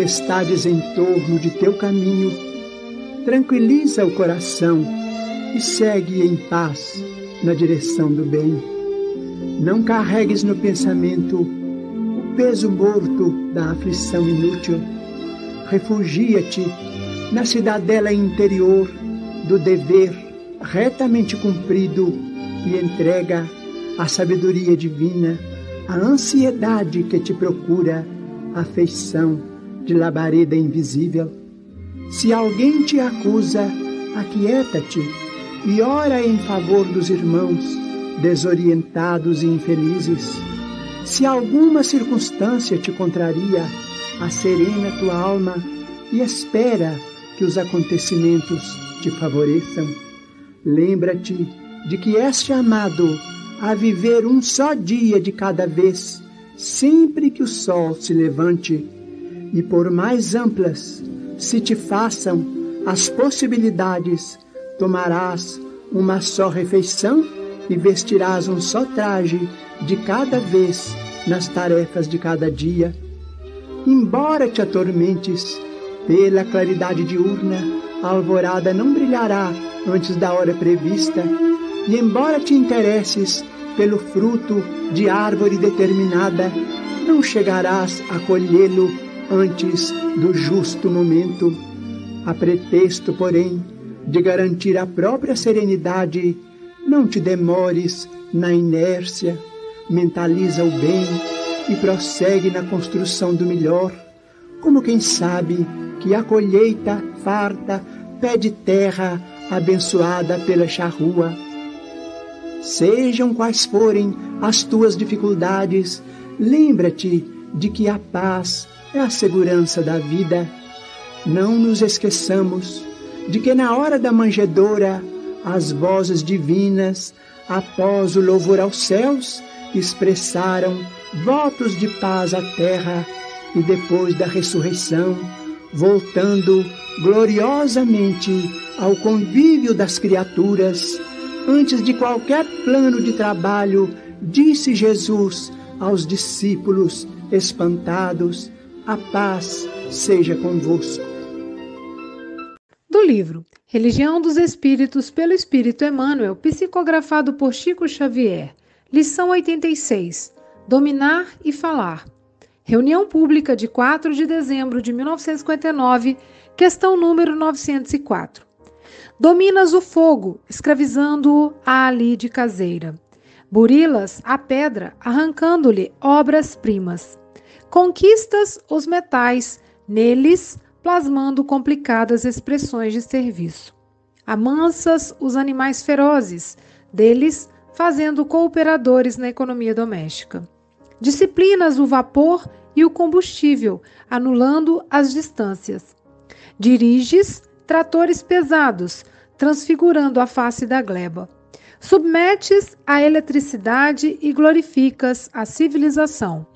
Tempestades em torno de teu caminho, tranquiliza o coração e segue em paz na direção do bem. Não carregues no pensamento o peso morto da aflição inútil. Refugia-te na cidadela interior do dever retamente cumprido e entrega a sabedoria divina, a ansiedade que te procura, afeição de labareda invisível. Se alguém te acusa, aquieta-te e ora em favor dos irmãos desorientados e infelizes. Se alguma circunstância te contraria, acerena tua alma e espera que os acontecimentos te favoreçam. Lembra-te de que és chamado a viver um só dia de cada vez, sempre que o sol se levante, e por mais amplas se te façam as possibilidades, tomarás uma só refeição e vestirás um só traje de cada vez nas tarefas de cada dia. Embora te atormentes pela claridade diurna, a alvorada não brilhará antes da hora prevista, e embora te interesses pelo fruto de árvore determinada, não chegarás a colhê-lo antes do justo momento. A pretexto, porém, de garantir a própria serenidade, não te demores na inércia, mentaliza o bem e prossegue na construção do melhor, como quem sabe que a colheita farta pede terra abençoada pela charrua. Sejam quais forem as tuas dificuldades, lembra-te de que a paz é a segurança da vida. Não nos esqueçamos de que na hora da manjedoura as vozes divinas, após o louvor aos céus, expressaram votos de paz à terra e depois da ressurreição, voltando gloriosamente ao convívio das criaturas, antes de qualquer plano de trabalho, disse Jesus aos discípulos espantados: A paz seja convosco. Do livro Religião dos Espíritos pelo Espírito Emmanuel, psicografado por Chico Xavier. Lição 86: Dominar e Falar. Reunião pública de 4 de dezembro de 1959, questão número 904. Dominas o fogo, escravizando-o à lide caseira. Burilas a pedra, arrancando-lhe obras-primas. Conquistas os metais, neles plasmando complicadas expressões de serviço. Amansas os animais ferozes, deles fazendo cooperadores na economia doméstica. Disciplinas o vapor e o combustível, anulando as distâncias. Diriges tratores pesados, transfigurando a face da gleba. Submetes a eletricidade e glorificas a civilização.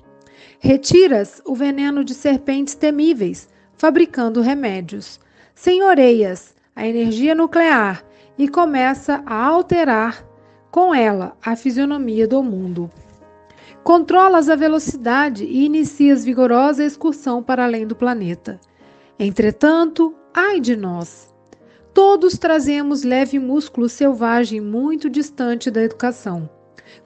Retiras o veneno de serpentes temíveis, fabricando remédios. Senhoreias a energia nuclear e começa a alterar com ela a fisionomia do mundo. Controlas a velocidade e inicias vigorosa excursão para além do planeta. Entretanto, ai de nós! Todos trazemos leve músculo selvagem muito distante da educação.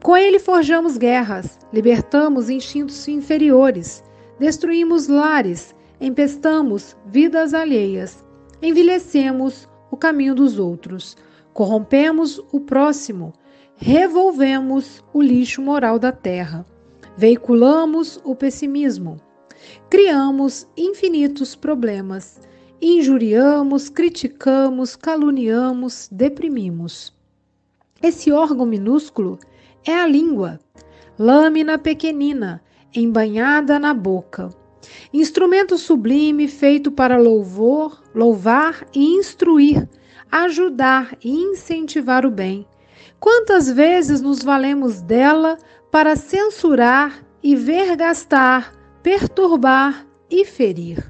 Com ele forjamos guerras, libertamos instintos inferiores, destruímos lares, empestamos vidas alheias, envelhecemos o caminho dos outros, corrompemos o próximo, revolvemos o lixo moral da terra, veiculamos o pessimismo, criamos infinitos problemas, injuriamos, criticamos, caluniamos, deprimimos. Esse órgão minúsculo é a língua, lâmina pequenina, embanhada na boca. Instrumento sublime feito para louvor, louvar e instruir, ajudar e incentivar o bem, Quantas vezes nos valemos dela para censurar e vergastar, perturbar e ferir?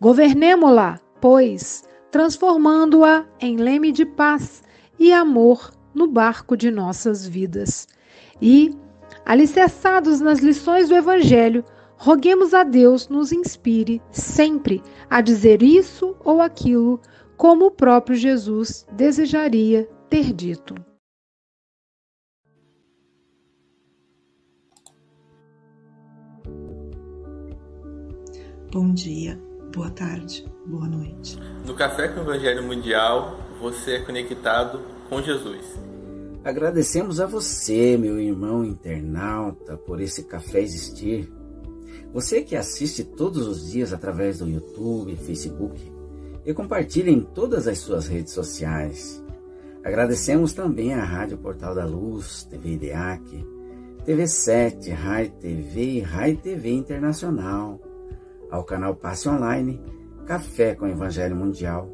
Governemo-la, pois, transformando-a em leme de paz e amor no barco de nossas vidas. E, alicerçados nas lições do Evangelho, Roguemos a Deus nos inspire sempre a dizer isso ou aquilo, como o próprio Jesus desejaria ter dito. Bom dia, boa tarde, boa noite. No Café com o Evangelho Mundial, você é conectado com Jesus. Agradecemos a você, meu irmão internauta, por esse café existir. Você que assiste todos os dias através do YouTube, Facebook e compartilha em todas as suas redes sociais. Agradecemos também à Rádio Portal da Luz, TV IDEAC, TV7, Rai TV e Rai TV Internacional ao canal Passe Online Café com Evangelho Mundial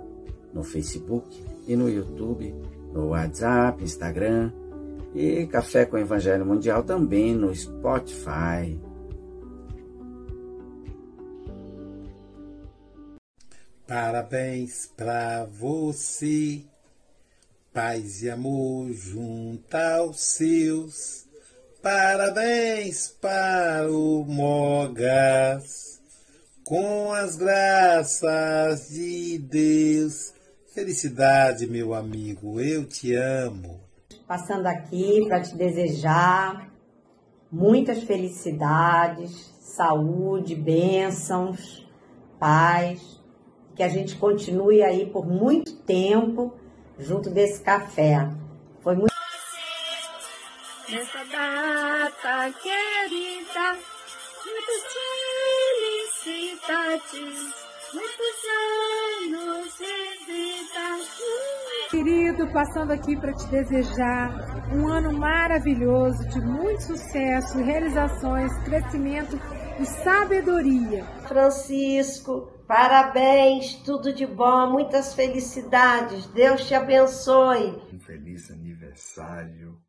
no Facebook e no YouTube, no WhatsApp, Instagram e Café com Evangelho Mundial também no Spotify. Parabéns pra você, paz e amor junto aos seus. Parabéns para o Mogas com as graças de Deus. Felicidade, meu amigo, eu te amo. Passando aqui para te desejar muitas felicidades, saúde, bênçãos, paz, que a gente continue aí por muito tempo junto desse café. Foi muito. Nessa data querida, muitos felicidades, muitos anos. Querido, passando aqui para te desejar um ano maravilhoso, de muito sucesso, realizações, crescimento e sabedoria. Francisco, parabéns, tudo de bom, muitas felicidades. Deus te abençoe. Um feliz aniversário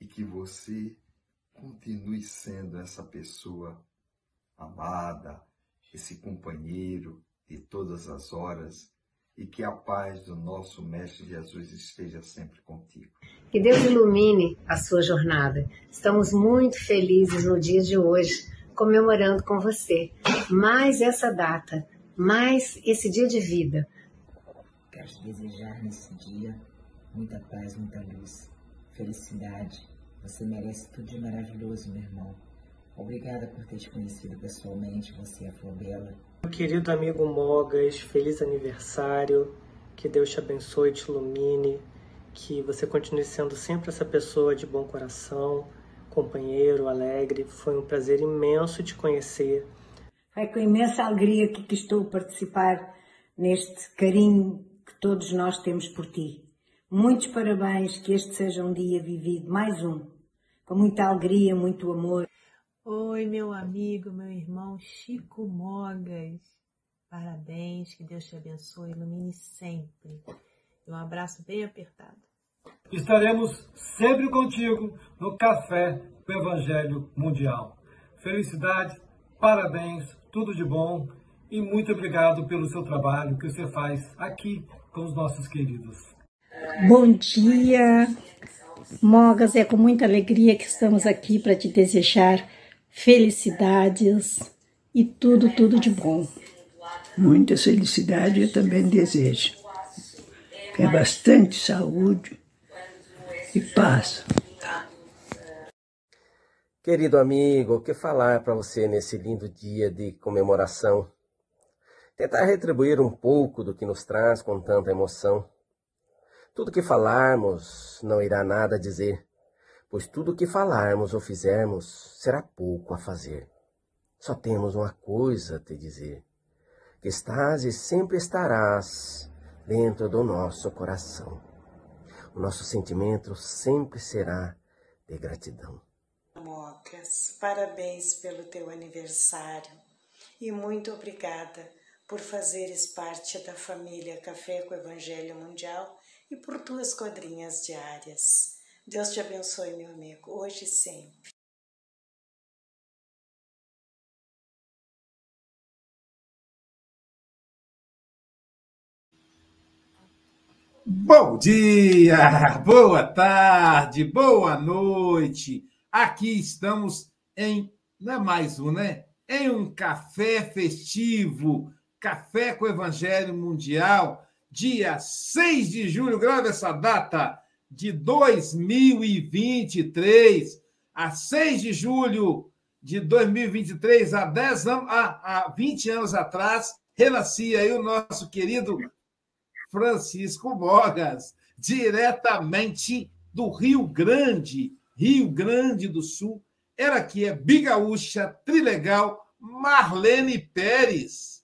e que você continue sendo essa pessoa amada, esse companheiro de todas as horas, e que a paz do nosso Mestre Jesus esteja sempre contigo. Que Deus ilumine a sua jornada. Estamos muito felizes no dia de hoje, comemorando com você mais essa data, mais esse dia de vida. Quero te desejar nesse dia muita paz, muita luz, felicidade. Você merece tudo de maravilhoso, meu irmão. Obrigada por ter te conhecido pessoalmente, você é a Flor Bela. Querido amigo Mogas, feliz aniversário. Que Deus te abençoe te ilumine. Que você continue sendo sempre essa pessoa de bom coração, companheiro, alegre. Foi um prazer imenso te conhecer. É com imensa alegria que estou a participar neste carinho que todos nós temos por ti. Muitos parabéns, que este seja um dia vivido, mais um, com muita alegria, muito amor. Oi, meu amigo, meu irmão Chico Mogas. Parabéns, que Deus te abençoe, ilumine sempre. E um abraço bem apertado. Estaremos sempre contigo no Café do Evangelho Mundial. Felicidade, parabéns, tudo de bom e muito obrigado pelo seu trabalho que você faz aqui com os nossos queridos. Bom dia, Mogas. É com muita alegria que estamos aqui para te desejar felicidades e tudo, tudo de bom. Muita felicidade eu também desejo. É bastante saúde e paz. Querido amigo, o que falar para você nesse lindo dia de comemoração? Tentar retribuir um pouco do que nos traz com tanta emoção. Tudo que falarmos não irá nada dizer pois tudo o que falarmos ou fizermos será pouco a fazer. Só temos uma coisa a te dizer: que estás e sempre estarás dentro do nosso coração. O nosso sentimento sempre será de gratidão. Mocas, parabéns pelo teu aniversário e muito obrigada por fazeres parte da família Café com Evangelho Mundial e por tuas quadrinhas diárias. Deus te abençoe, meu amigo, hoje e sempre. Bom dia, boa tarde, boa noite. Aqui estamos em não é mais um, né? Em um café festivo, Café com o Evangelho Mundial, dia 6 de julho, grave essa data, de 2023, a 6 de julho de 2023, há 10 anos, há, há 20 anos atrás, renascia aí o nosso querido Francisco Mogas, diretamente do Rio Grande, Rio Grande do Sul. Era aqui, é Bigaúcha, Trilegal, Marlene Pérez.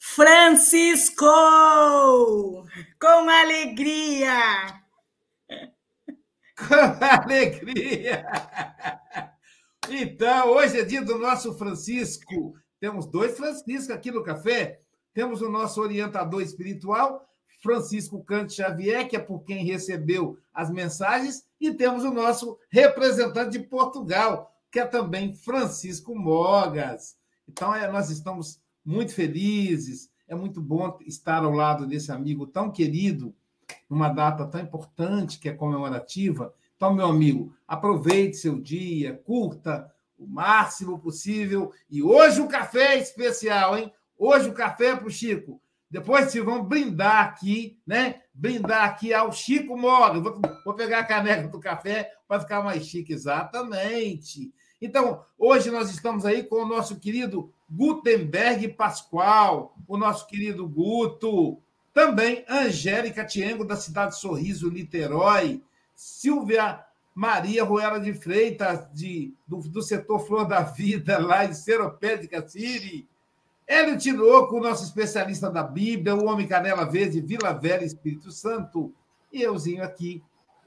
Francisco! Com alegria! Com alegria! Então, hoje é dia do nosso Francisco. Temos dois Franciscos aqui no café. Temos o nosso orientador espiritual, Francisco Cante Xavier, que é por quem recebeu as mensagens, e temos o nosso representante de Portugal, que é também Francisco Mogas. Então, é, nós estamos muito felizes, é muito bom estar ao lado desse amigo tão querido, numa data tão importante que é comemorativa. Então, meu amigo, aproveite seu dia, curta o máximo possível. E hoje o café é especial, hein? Hoje o café é para o Chico. Depois se vão brindar aqui, né? Brindar aqui ao Chico Moga. Vou, vou pegar a caneca do café para ficar mais chique, exatamente. Então, hoje nós estamos aí com o nosso querido Gutenberg Pascoal, o nosso querido Guto, também Angélica Tiengo, da cidade Sorriso, Niterói, Silvia Maria Ruela de Freitas, de, do, do setor Flor da Vida, lá em Seropé de Caciri, Hélio Tinoco, nosso especialista da Bíblia, o Homem Canela Verde, Vila Velha, Espírito Santo, e euzinho aqui,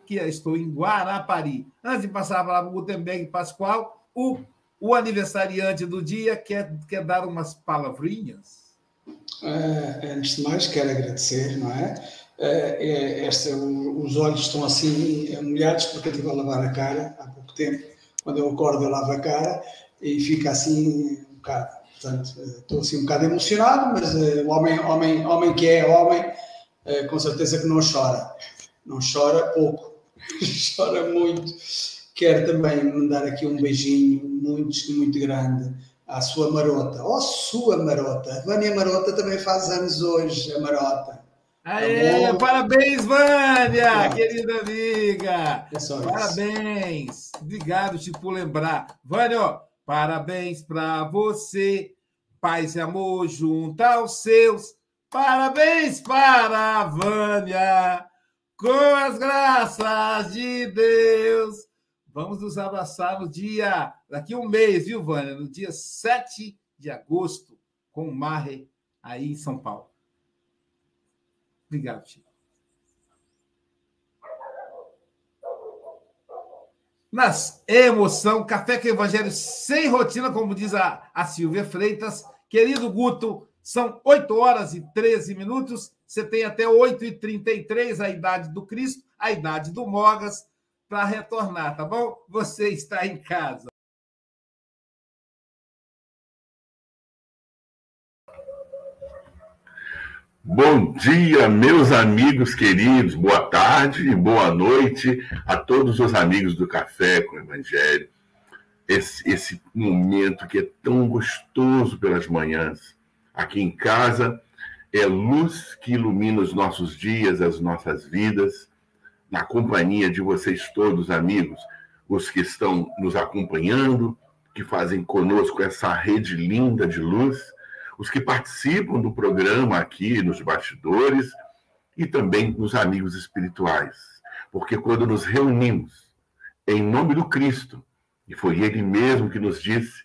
que estou em Guarapari. Antes de passar a palavra para o Gutenberg Pascoal, o, o aniversariante do dia quer, quer dar umas palavrinhas? É, antes de mais, quero agradecer, não é? É, é, esta, os olhos estão assim molhados porque eu estive a lavar a cara há pouco tempo. Quando eu acordo, eu lavo a cara e fica assim um bocado Portanto, estou assim um bocado emocionado, mas uh, o homem, homem, homem que é homem, uh, com certeza que não chora. Não chora pouco, chora muito. Quero também mandar aqui um beijinho muito, muito grande à sua marota. Oh, sua marota! Vânia Marota também faz anos hoje, a marota. Aê, parabéns, Vânia, é. querida amiga. É parabéns. Obrigado, Chico, por lembrar. Vânia, Parabéns para você, paz e amor junto aos seus. Parabéns para a Vânia, com as graças de Deus. Vamos nos abraçar no dia, daqui um mês, viu, Vânia? No dia 7 de agosto, com o Marre, aí em São Paulo. Obrigado, Chico. nas emoção, café com evangelho sem rotina, como diz a, a Silvia Freitas. Querido Guto, são 8 horas e 13 minutos. Você tem até 8 e 33 a idade do Cristo, a idade do Mogas, para retornar, tá bom? Você está em casa. Bom dia, meus amigos queridos, boa tarde e boa noite a todos os amigos do Café com o Evangelho. Esse, esse momento que é tão gostoso pelas manhãs, aqui em casa, é luz que ilumina os nossos dias, as nossas vidas, na companhia de vocês todos, amigos, os que estão nos acompanhando, que fazem conosco essa rede linda de luz os que participam do programa aqui nos bastidores e também os amigos espirituais. Porque quando nos reunimos em nome do Cristo, e foi Ele mesmo que nos disse,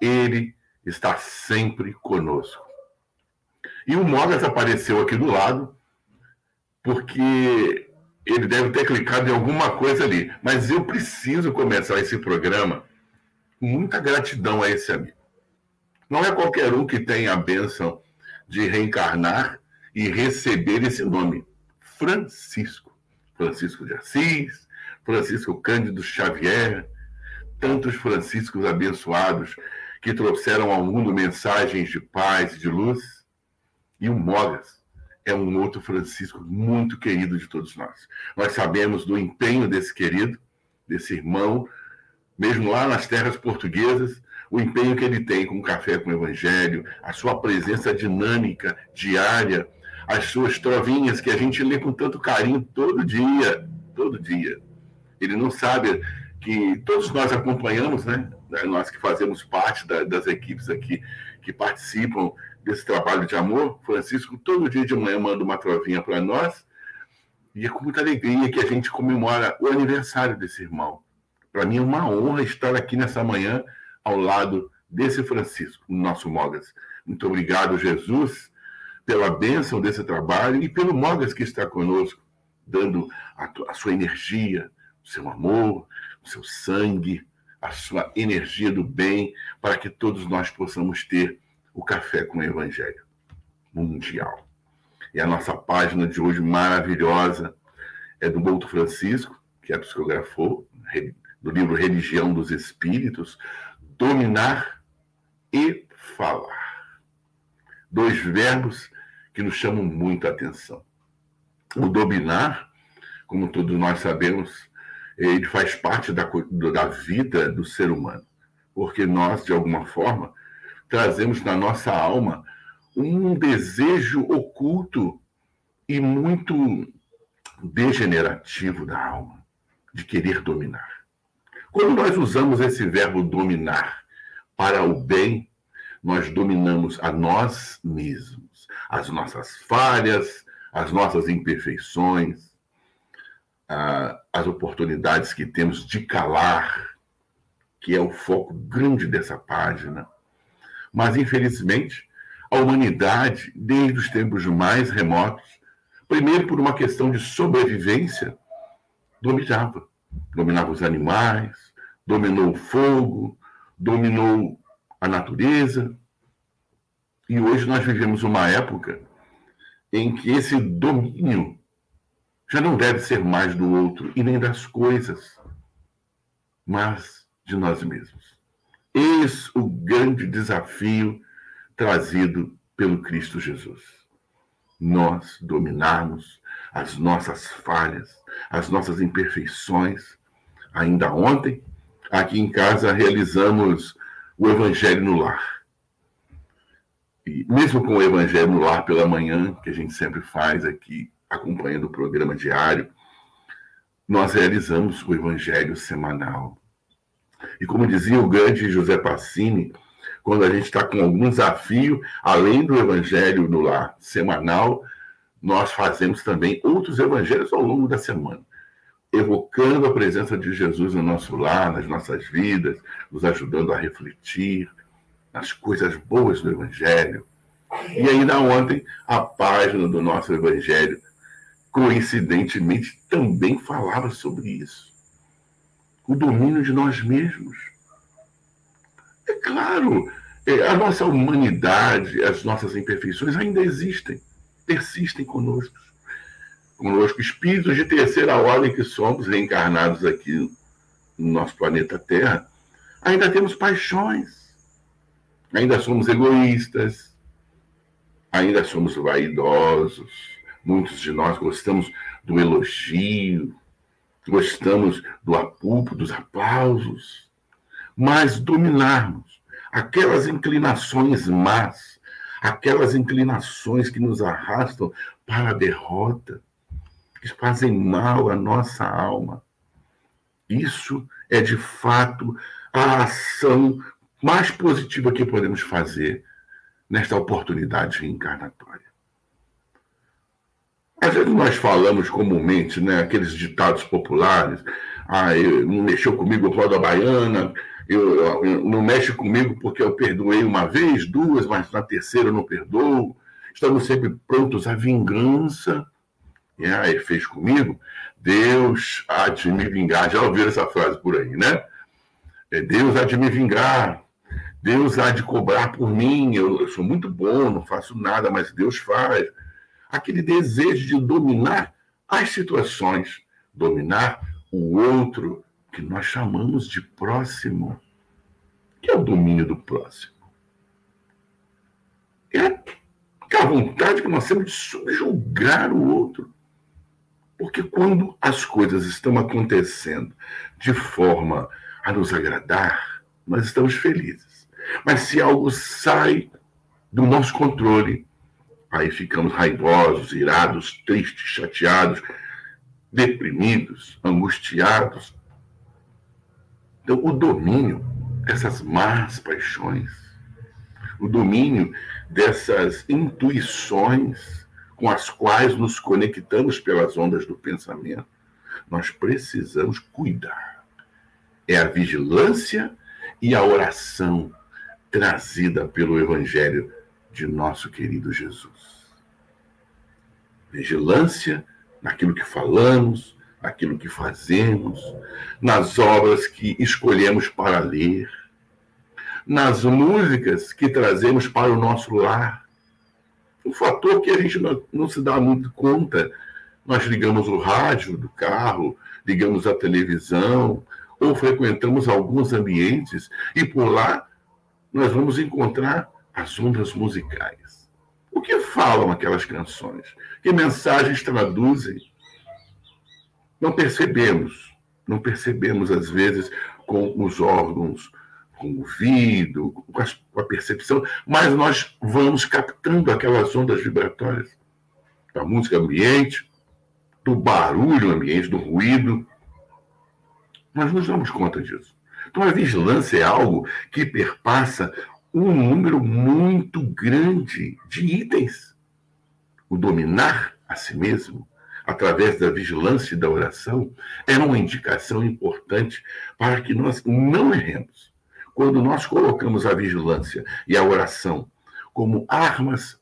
Ele está sempre conosco. E o Mogas apareceu aqui do lado, porque ele deve ter clicado em alguma coisa ali. Mas eu preciso começar esse programa com muita gratidão a esse amigo. Não é qualquer um que tem a bênção de reencarnar e receber esse nome. Francisco. Francisco de Assis, Francisco Cândido Xavier, tantos Franciscos abençoados que trouxeram ao mundo mensagens de paz e de luz. E o Mogas é um outro Francisco muito querido de todos nós. Nós sabemos do empenho desse querido, desse irmão, mesmo lá nas terras portuguesas, o empenho que ele tem com o Café com o Evangelho, a sua presença dinâmica, diária, as suas trovinhas que a gente lê com tanto carinho todo dia, todo dia. Ele não sabe que todos nós acompanhamos, né? Nós que fazemos parte da, das equipes aqui que participam desse trabalho de amor, Francisco todo dia de manhã manda uma trovinha para nós e é com muita alegria que a gente comemora o aniversário desse irmão. Para mim é uma honra estar aqui nessa manhã ao lado desse Francisco, nosso Mogas. Muito obrigado, Jesus, pela bênção desse trabalho e pelo Mogas que está conosco, dando a, a sua energia, o seu amor, o seu sangue, a sua energia do bem, para que todos nós possamos ter o café com o Evangelho mundial. E a nossa página de hoje maravilhosa é do Bouto Francisco, que é psicografou, do livro Religião dos Espíritos, dominar e falar. Dois verbos que nos chamam muita atenção. O dominar, como todos nós sabemos, ele faz parte da, da vida do ser humano, porque nós, de alguma forma, trazemos na nossa alma um desejo oculto e muito degenerativo da alma, de querer dominar. Quando nós usamos esse verbo dominar para o bem, nós dominamos a nós mesmos, as nossas falhas, as nossas imperfeições, as oportunidades que temos de calar, que é o foco grande dessa página. Mas, infelizmente, a humanidade, desde os tempos mais remotos, primeiro por uma questão de sobrevivência, dominava dominava os animais, dominou o fogo, dominou a natureza. E hoje nós vivemos uma época em que esse domínio já não deve ser mais do outro e nem das coisas, mas de nós mesmos. Eis o grande desafio trazido pelo Cristo Jesus. Nós dominarmos as nossas falhas, as nossas imperfeições. Ainda ontem, aqui em casa, realizamos o Evangelho no Lar. E mesmo com o Evangelho no Lar pela manhã, que a gente sempre faz aqui, acompanhando o programa diário, nós realizamos o Evangelho semanal. E como dizia o grande José Passini, quando a gente está com algum desafio, além do Evangelho no Lar semanal, nós fazemos também outros evangelhos ao longo da semana, evocando a presença de Jesus no nosso lar, nas nossas vidas, nos ajudando a refletir nas coisas boas do evangelho. E ainda ontem, a página do nosso evangelho, coincidentemente, também falava sobre isso. O domínio de nós mesmos. É claro, é, a nossa humanidade, as nossas imperfeições ainda existem persistem conosco. Conosco, espíritos de terceira ordem que somos, reencarnados aqui no nosso planeta Terra, ainda temos paixões, ainda somos egoístas, ainda somos vaidosos. Muitos de nós gostamos do elogio, gostamos do apulpo, dos aplausos, mas dominarmos aquelas inclinações más aquelas inclinações que nos arrastam para a derrota, que fazem mal à nossa alma. Isso é de fato a ação mais positiva que podemos fazer nesta oportunidade reencarnatória. Às vezes nós falamos comumente, né, aqueles ditados populares, ah, não mexeu comigo o pó da baiana, eu, eu, não mexe comigo porque eu perdoei uma vez, duas, mas na terceira eu não perdoo. Estamos sempre prontos à vingança. E aí fez comigo, Deus há de me vingar. Já ouviram essa frase por aí, né? É, Deus há de me vingar. Deus há de cobrar por mim. Eu, eu sou muito bom, não faço nada, mas Deus faz. Aquele desejo de dominar as situações, dominar o outro, que nós chamamos de próximo, que é o domínio do próximo. É a vontade que nós temos de subjugar o outro. Porque quando as coisas estão acontecendo de forma a nos agradar, nós estamos felizes. Mas se algo sai do nosso controle, aí ficamos raivosos, irados, tristes, chateados, deprimidos, angustiados. Então, o domínio dessas más paixões, o domínio dessas intuições com as quais nos conectamos pelas ondas do pensamento, nós precisamos cuidar. É a vigilância e a oração trazida pelo Evangelho de nosso querido Jesus. Vigilância naquilo que falamos, naquilo que fazemos, nas obras que escolhemos para ler, nas músicas que trazemos para o nosso lar. Um fator que a gente não, não se dá muito conta. Nós ligamos o rádio do carro, ligamos a televisão, ou frequentamos alguns ambientes e por lá nós vamos encontrar as ondas musicais. O que falam aquelas canções? Que mensagens traduzem? Não percebemos, não percebemos às vezes com os órgãos, com o ouvido, com a, percepção, mas nós vamos captando aquelas ondas vibratórias da música ambiente, do barulho ambiente, do ruído. Nós nos damos conta disso. Então a vigilância é algo que perpassa um número muito grande de itens. O dominar a si mesmo, através da vigilância e da oração, é uma indicação importante para que nós não erremos. Quando nós colocamos a vigilância e a oração como armas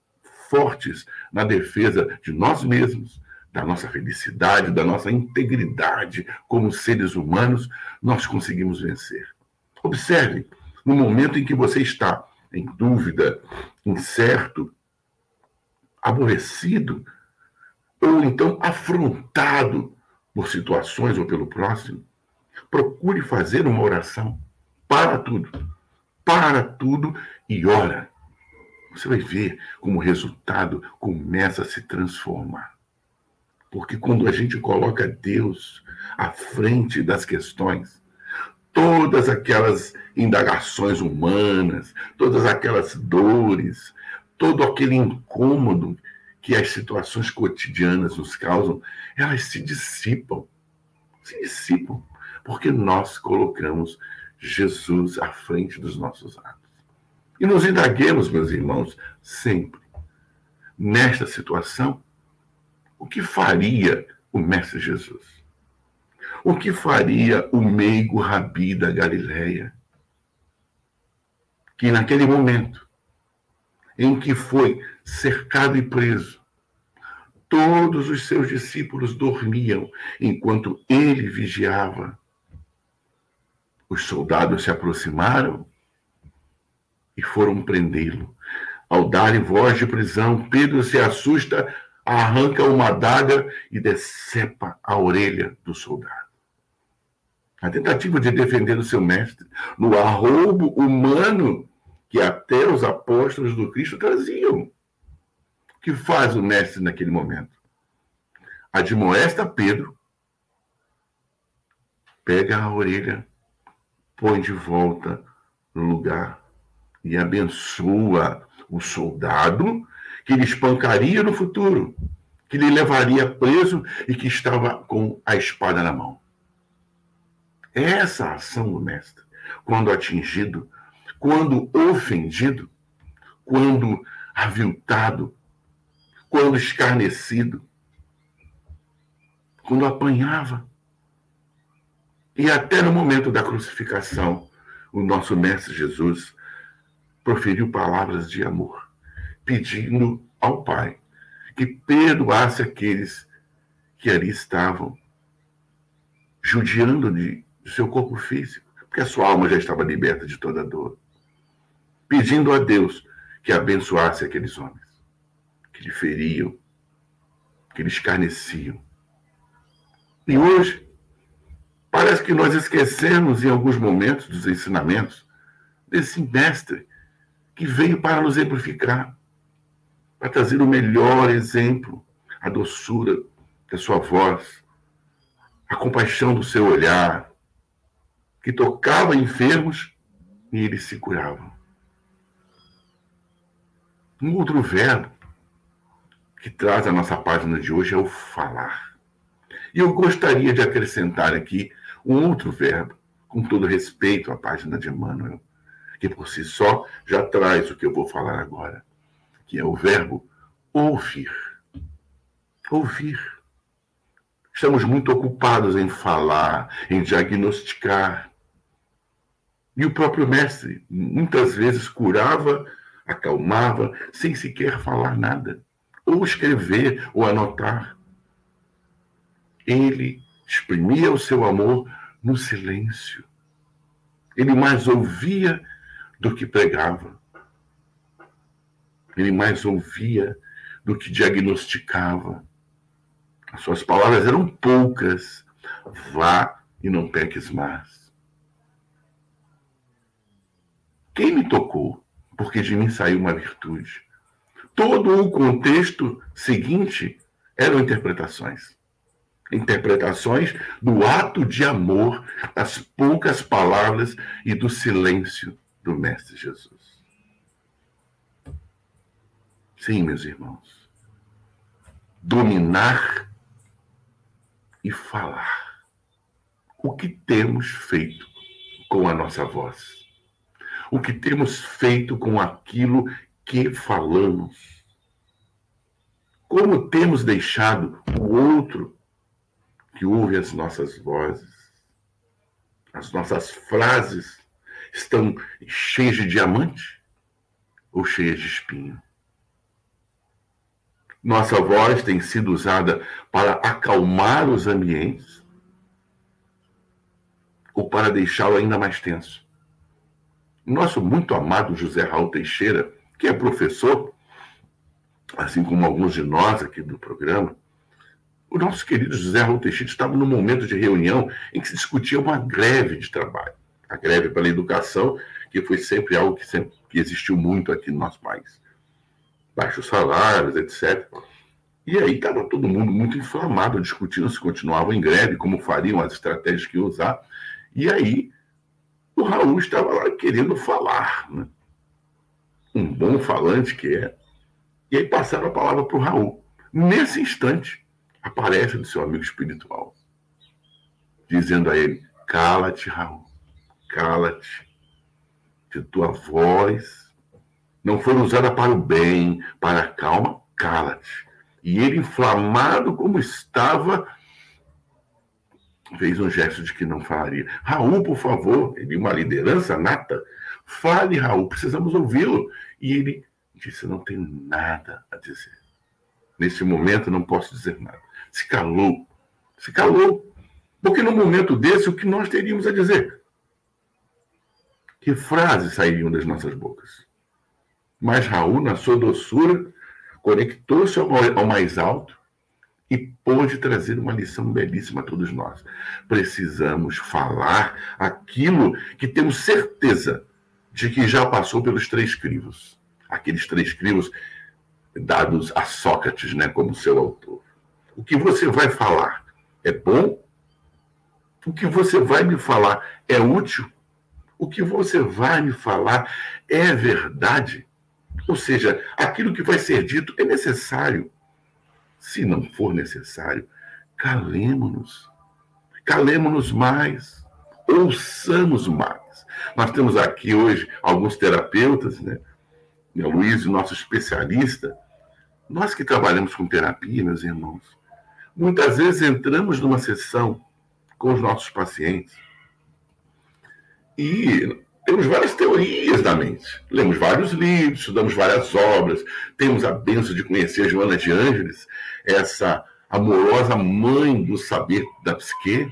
fortes na defesa de nós mesmos, da nossa felicidade, da nossa integridade como seres humanos, nós conseguimos vencer. Observe no momento em que você está em dúvida, incerto, aborrecido, ou então afrontado por situações ou pelo próximo, procure fazer uma oração. Para tudo. Para tudo e ora. Você vai ver como o resultado começa a se transformar. Porque quando a gente coloca Deus à frente das questões, todas aquelas indagações humanas, todas aquelas dores, todo aquele incômodo que as situações cotidianas nos causam, elas se dissipam. Se dissipam, porque nós colocamos Jesus à frente dos nossos atos. E nos indaguemos, meus irmãos, sempre. Nesta situação, o que faria o Mestre Jesus? O que faria o meigo Rabi da Galileia? Que naquele momento em que foi cercado e preso, todos os seus discípulos dormiam enquanto ele vigiava. Os soldados se aproximaram e foram prendê-lo. Ao darem voz de prisão, Pedro se assusta, arranca uma adaga e decepa a orelha do soldado a tentativa de defender o seu mestre no arroubo humano que até os apóstolos do Cristo traziam. O que faz o mestre naquele momento? Admoesta Pedro, pega a orelha, põe de volta no lugar e abençoa o soldado que lhe espancaria no futuro, que lhe levaria preso e que estava com a espada na mão. Essa ação do mestre, quando atingido, quando ofendido, quando aviltado, quando escarnecido, quando apanhava. E até no momento da crucificação, o nosso Mestre Jesus proferiu palavras de amor, pedindo ao Pai que perdoasse aqueles que ali estavam, judiando de do seu corpo físico, porque a sua alma já estava liberta de toda dor, pedindo a Deus que abençoasse aqueles homens que lhe feriam, que lhe escarneciam. E hoje, parece que nós esquecemos em alguns momentos dos ensinamentos desse mestre que veio para nos exemplificar, para trazer o melhor exemplo, a doçura da sua voz, a compaixão do seu olhar, que tocava enfermos e eles se curavam. Um outro verbo que traz a nossa página de hoje é o falar. E eu gostaria de acrescentar aqui um outro verbo, com todo respeito à página de Emmanuel, que por si só já traz o que eu vou falar agora, que é o verbo ouvir. Ouvir. Estamos muito ocupados em falar, em diagnosticar. E o próprio mestre muitas vezes curava, acalmava, sem sequer falar nada, ou escrever ou anotar. Ele exprimia o seu amor no silêncio. Ele mais ouvia do que pregava. Ele mais ouvia do que diagnosticava. As suas palavras eram poucas. Vá e não peques mais. Quem me tocou? Porque de mim saiu uma virtude. Todo o contexto seguinte eram interpretações. Interpretações do ato de amor, das poucas palavras e do silêncio do Mestre Jesus. Sim, meus irmãos. Dominar e falar. O que temos feito com a nossa voz? O que temos feito com aquilo que falamos? Como temos deixado o outro que ouve as nossas vozes, as nossas frases estão cheias de diamante ou cheias de espinho? Nossa voz tem sido usada para acalmar os ambientes ou para deixá-lo ainda mais tenso. Nosso muito amado José Raul Teixeira, que é professor, assim como alguns de nós aqui do programa, o nosso querido José Raul Teixeira estava num momento de reunião em que se discutia uma greve de trabalho. A greve pela educação, que foi sempre algo que, sempre, que existiu muito aqui no nosso país baixos salários, etc. E aí estava todo mundo muito inflamado, discutindo se continuavam em greve, como fariam, as estratégias que iam usar. E aí o Raul estava lá querendo falar, né? um bom falante que é. E aí passaram a palavra para o Raul. Nesse instante, aparece o seu amigo espiritual, dizendo a ele: Cala-te, Raul, cala-te, que tua voz não for usada para o bem, para a calma, cala-te. E ele, inflamado como estava, fez um gesto de que não falaria. Raul, por favor, ele uma liderança nata. Fale, Raul, precisamos ouvi-lo. E ele disse: Não tenho nada a dizer. Nesse momento não posso dizer nada. Se calou. Se calou. Porque no momento desse, o que nós teríamos a dizer? Que frases sairiam das nossas bocas? Mas Raul, na sua doçura, conectou-se ao mais alto e pôde trazer uma lição belíssima a todos nós. Precisamos falar aquilo que temos certeza de que já passou pelos três crivos. Aqueles três crivos dados a Sócrates, né, como seu autor. O que você vai falar é bom? O que você vai me falar é útil? O que você vai me falar é verdade? Ou seja, aquilo que vai ser dito é necessário. Se não for necessário, calemos-nos. Calemos-nos mais. Ouçamos mais. Nós temos aqui hoje alguns terapeutas, né? O Luiz, nosso especialista. Nós que trabalhamos com terapia, meus irmãos, muitas vezes entramos numa sessão com os nossos pacientes e temos várias teorias da mente. Lemos vários livros, estudamos várias obras, temos a benção de conhecer Joana de Ângeles, essa amorosa mãe do saber da psique.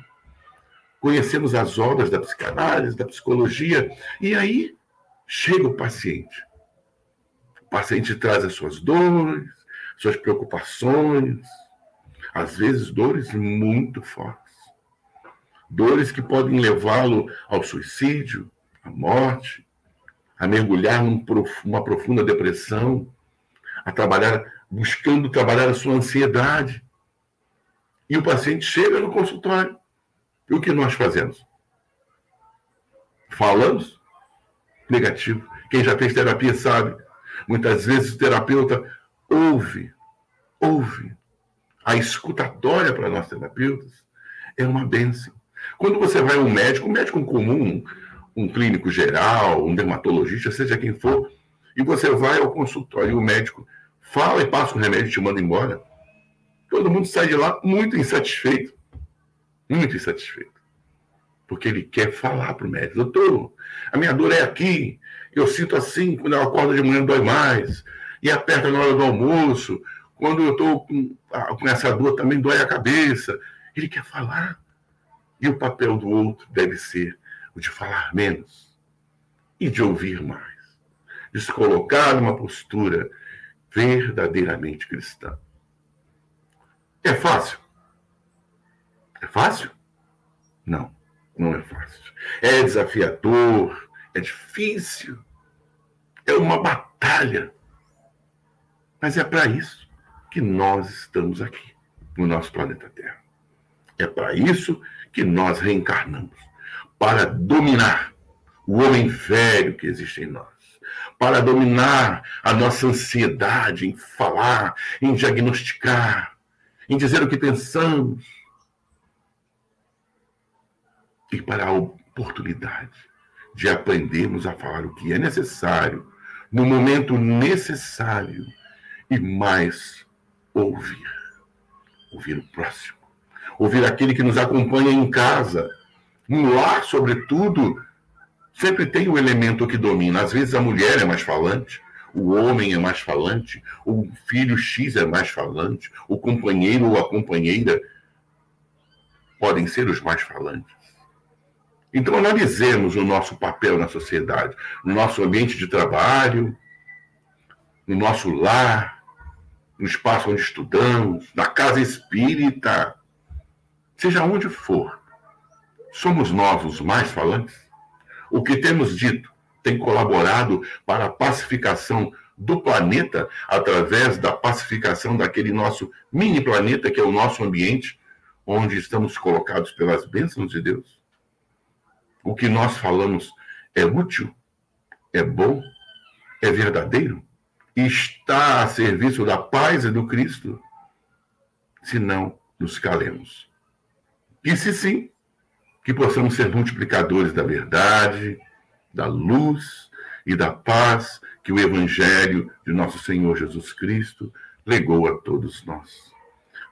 Conhecemos as obras da psicanálise, da psicologia, e aí chega o paciente. O paciente traz as suas dores, suas preocupações, às vezes dores muito fortes. Dores que podem levá-lo ao suicídio, a morte, a mergulhar numa profunda depressão, a trabalhar, buscando trabalhar a sua ansiedade. E o paciente chega no consultório. E o que nós fazemos? Falamos? Negativo. Quem já fez terapia sabe. Muitas vezes o terapeuta ouve, ouve. A escutatória para nós terapeutas é uma bênção. Quando você vai a um médico, um médico comum, um clínico geral, um dermatologista, seja quem for, e você vai ao consultório e o médico fala e passa o remédio e te manda embora, todo mundo sai de lá muito insatisfeito. Muito insatisfeito. Porque ele quer falar para o médico: doutor, a minha dor é aqui, eu sinto assim, quando eu acordo de manhã dói mais, e aperta na hora do almoço, quando eu estou com, ah, com essa dor também dói a cabeça. Ele quer falar. E o papel do outro deve ser o de falar menos e de ouvir mais. De se colocar numa postura verdadeiramente cristã. É fácil? É fácil? Não, não é fácil. É desafiador, é difícil, é uma batalha. Mas é para isso que nós estamos aqui, no nosso planeta Terra. É para isso que nós reencarnamos para dominar o homem velho que existe em nós, para dominar a nossa ansiedade em falar, em diagnosticar, em dizer o que pensamos, e para a oportunidade de aprendermos a falar o que é necessário, no momento necessário, e mais ouvir. Ouvir o próximo. Ouvir aquele que nos acompanha em casa. No lar, sobretudo, sempre tem o elemento que domina. Às vezes a mulher é mais falante, o homem é mais falante, o filho X é mais falante, o companheiro ou a companheira podem ser os mais falantes. Então, analisemos o nosso papel na sociedade, no nosso ambiente de trabalho, no nosso lar, no espaço onde estudamos, na casa espírita, seja onde for. Somos nós os mais falantes? O que temos dito tem colaborado para a pacificação do planeta através da pacificação daquele nosso mini planeta que é o nosso ambiente, onde estamos colocados pelas bênçãos de Deus? o que nós falamos é útil, é bom, é verdadeiro, está a serviço da paz e do Cristo? Se não, nos calemos. E se sim, que possamos ser multiplicadores da verdade, da luz e da paz que o Evangelho de nosso Senhor Jesus Cristo legou a todos nós.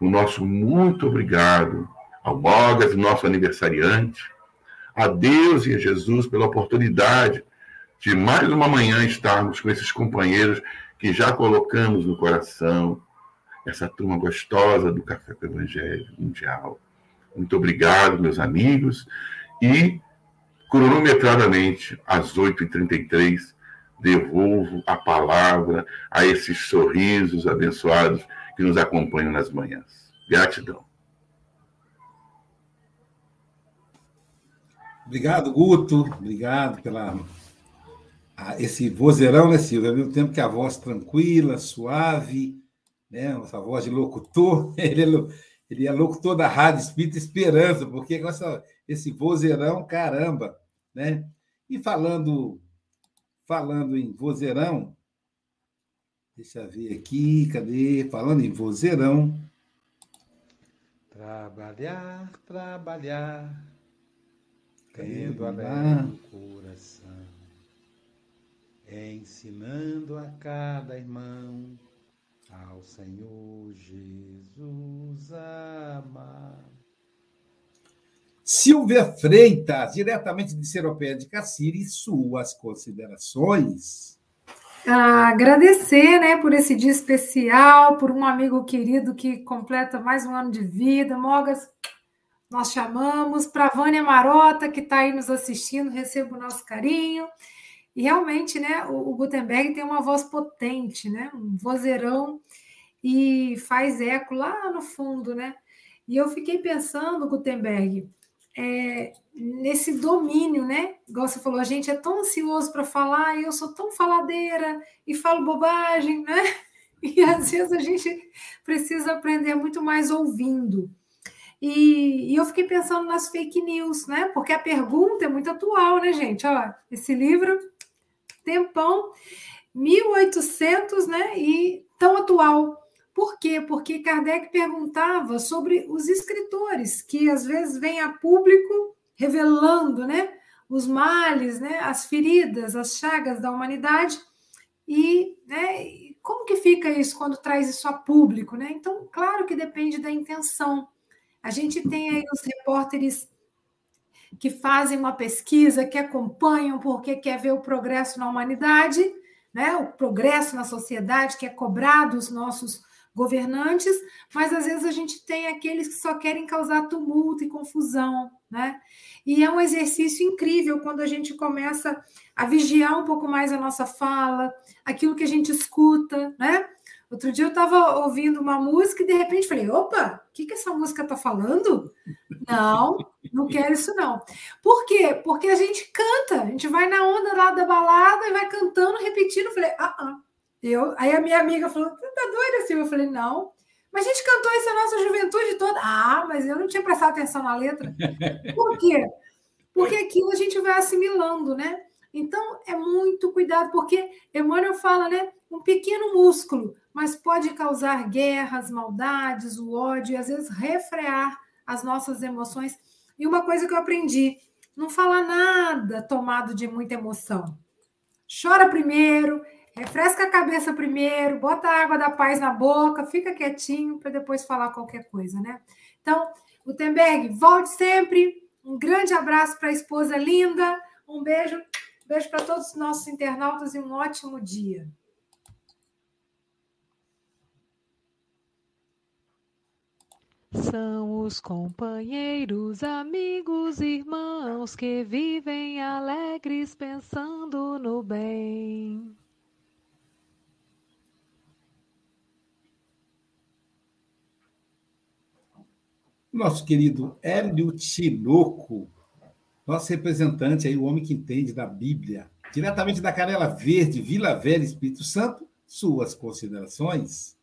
O nosso muito obrigado ao Mogas, nosso aniversariante, a Deus e a Jesus pela oportunidade de mais uma manhã estarmos com esses companheiros que já colocamos no coração, essa turma gostosa do Café com Evangelho Mundial. Muito obrigado, meus amigos. E, cronometradamente, às 8h33, devolvo a palavra a esses sorrisos abençoados que nos acompanham nas manhãs. Gratidão. Obrigado, Guto. Obrigado pela esse vozeirão, né, Silvio? Ao mesmo tempo que a voz tranquila, suave, né? Essa voz de locutor. Ele é, ele é locutor da Rádio Espírita Esperança, porque com essa, esse vozeirão, caramba, né? E falando, falando em vozeirão, deixa eu ver aqui, cadê? Falando em vozeirão. Trabalhar, trabalhar tendo alegre o coração, ensinando a cada irmão ao Senhor Jesus amar. Silvia Freitas, diretamente de Seropéia de Caciri, suas considerações. Ah, agradecer né, por esse dia especial, por um amigo querido que completa mais um ano de vida. Mogas, nós chamamos. Para a Vânia Marota, que está aí nos assistindo, receba o nosso carinho. E realmente, né, o, o Gutenberg tem uma voz potente, né, um vozeirão, e faz eco lá no fundo, né? E eu fiquei pensando, Gutenberg, é, nesse domínio, né? Igual você falou, a gente é tão ansioso para falar e eu sou tão faladeira e falo bobagem, né? E às vezes a gente precisa aprender muito mais ouvindo. E, e, eu fiquei pensando nas fake news, né? Porque a pergunta é muito atual, né, gente? Ó, esse livro, tempão, 1800, né? E tão atual. Por quê? Porque Kardec perguntava sobre os escritores, que às vezes vêm a público revelando, né? Os males, né? As feridas, as chagas da humanidade. E, né? Como que fica isso quando traz isso a público, né? Então, claro que depende da intenção a gente tem aí os repórteres que fazem uma pesquisa, que acompanham porque quer ver o progresso na humanidade, né? o progresso na sociedade, que é cobrado dos nossos governantes, mas às vezes a gente tem aqueles que só querem causar tumulto e confusão, né? E é um exercício incrível quando a gente começa a vigiar um pouco mais a nossa fala, aquilo que a gente escuta, né? Outro dia eu estava ouvindo uma música e de repente falei: opa, o que, que essa música está falando? Não, não quero isso não. Por quê? Porque a gente canta, a gente vai na onda lá da balada e vai cantando, repetindo. Falei: ah, ah. Eu, aí a minha amiga falou: tá doida assim? Eu falei: não. Mas a gente cantou isso a nossa juventude toda. Ah, mas eu não tinha prestado atenção na letra. Por quê? Porque aquilo a gente vai assimilando, né? Então é muito cuidado, porque Emmanuel fala, né? Um pequeno músculo mas pode causar guerras, maldades, o ódio e às vezes refrear as nossas emoções. E uma coisa que eu aprendi: não fala nada tomado de muita emoção. Chora primeiro, refresca a cabeça primeiro, bota a água da paz na boca, fica quietinho para depois falar qualquer coisa, né? Então, Gutenberg, volte sempre. Um grande abraço para a esposa linda. Um beijo, beijo para todos os nossos internautas e um ótimo dia. São os companheiros, amigos, irmãos que vivem alegres pensando no bem. Nosso querido Hélio Tinoco, nosso representante aí, o homem que entende da Bíblia, diretamente da Canela Verde, Vila Velha, Espírito Santo, suas considerações.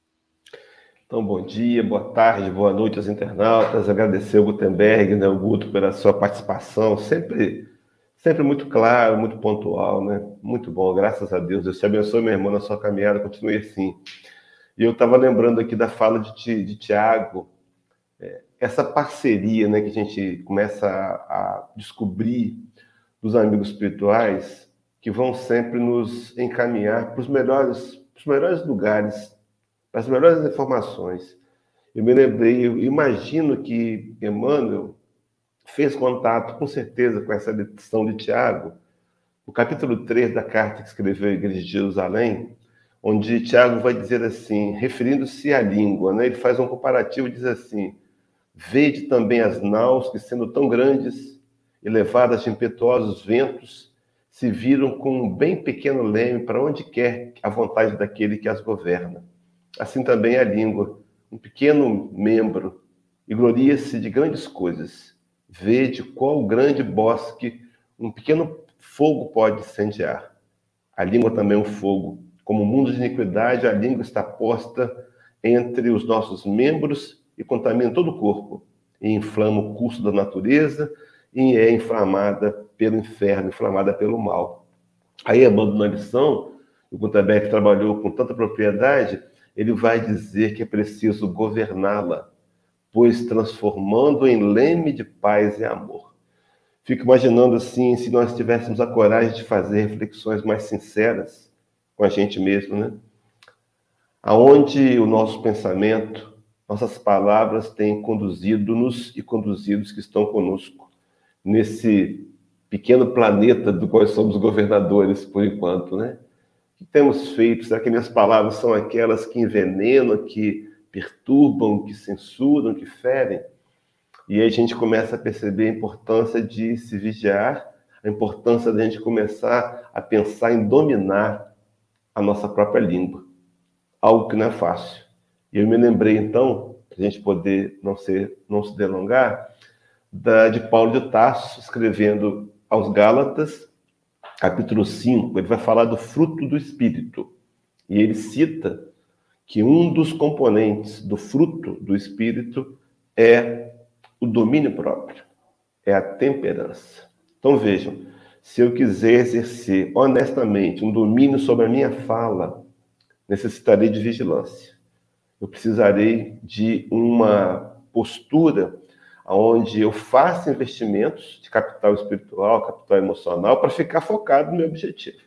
Então, bom dia, boa tarde, boa noite aos internautas. Agradecer ao Gutenberg, né, o Guto, pela sua participação, sempre, sempre muito claro, muito pontual, né? Muito bom, graças a Deus. Deus te abençoe, meu irmão, na sua caminhada, continue assim. E eu estava lembrando aqui da fala de, de Tiago, é, essa parceria né, que a gente começa a, a descobrir dos amigos espirituais que vão sempre nos encaminhar para os melhores, os melhores lugares as melhores informações. Eu me lembrei, eu imagino que Emmanuel fez contato, com certeza, com essa lição de Tiago, o capítulo 3 da carta que escreveu à Igreja de Jerusalém, onde Tiago vai dizer assim, referindo-se à língua, né? ele faz um comparativo e diz assim: Vede também as naus que, sendo tão grandes e levadas de impetuosos ventos, se viram com um bem pequeno leme para onde quer a vontade daquele que as governa assim também a língua, um pequeno membro, e gloria-se de grandes coisas. Vede qual grande bosque um pequeno fogo pode incendiar. A língua também é um fogo. Como mundo de iniquidade, a língua está posta entre os nossos membros e contamina todo o corpo, e inflama o curso da natureza, e é inflamada pelo inferno, inflamada pelo mal. Aí, abandonando a lição, o Gutenberg trabalhou com tanta propriedade ele vai dizer que é preciso governá-la, pois transformando em leme de paz e amor. Fico imaginando assim, se nós tivéssemos a coragem de fazer reflexões mais sinceras com a gente mesmo, né? Aonde o nosso pensamento, nossas palavras têm conduzido-nos e conduzidos que estão conosco nesse pequeno planeta do qual somos governadores por enquanto, né? Que temos feito? Será que minhas palavras são aquelas que envenenam, que perturbam, que censuram, que ferem? E aí a gente começa a perceber a importância de se vigiar, a importância da gente começar a pensar em dominar a nossa própria língua. Algo que não é fácil. E eu me lembrei, então, para a gente poder não, ser, não se delongar, da, de Paulo de Tarso, escrevendo aos Gálatas, capítulo 5, ele vai falar do fruto do Espírito. E ele cita que um dos componentes do fruto do Espírito é o domínio próprio, é a temperança. Então vejam, se eu quiser exercer honestamente um domínio sobre a minha fala, necessitarei de vigilância. Eu precisarei de uma postura onde eu faça investimentos de capital espiritual, capital emocional, para ficar focado no meu objetivo.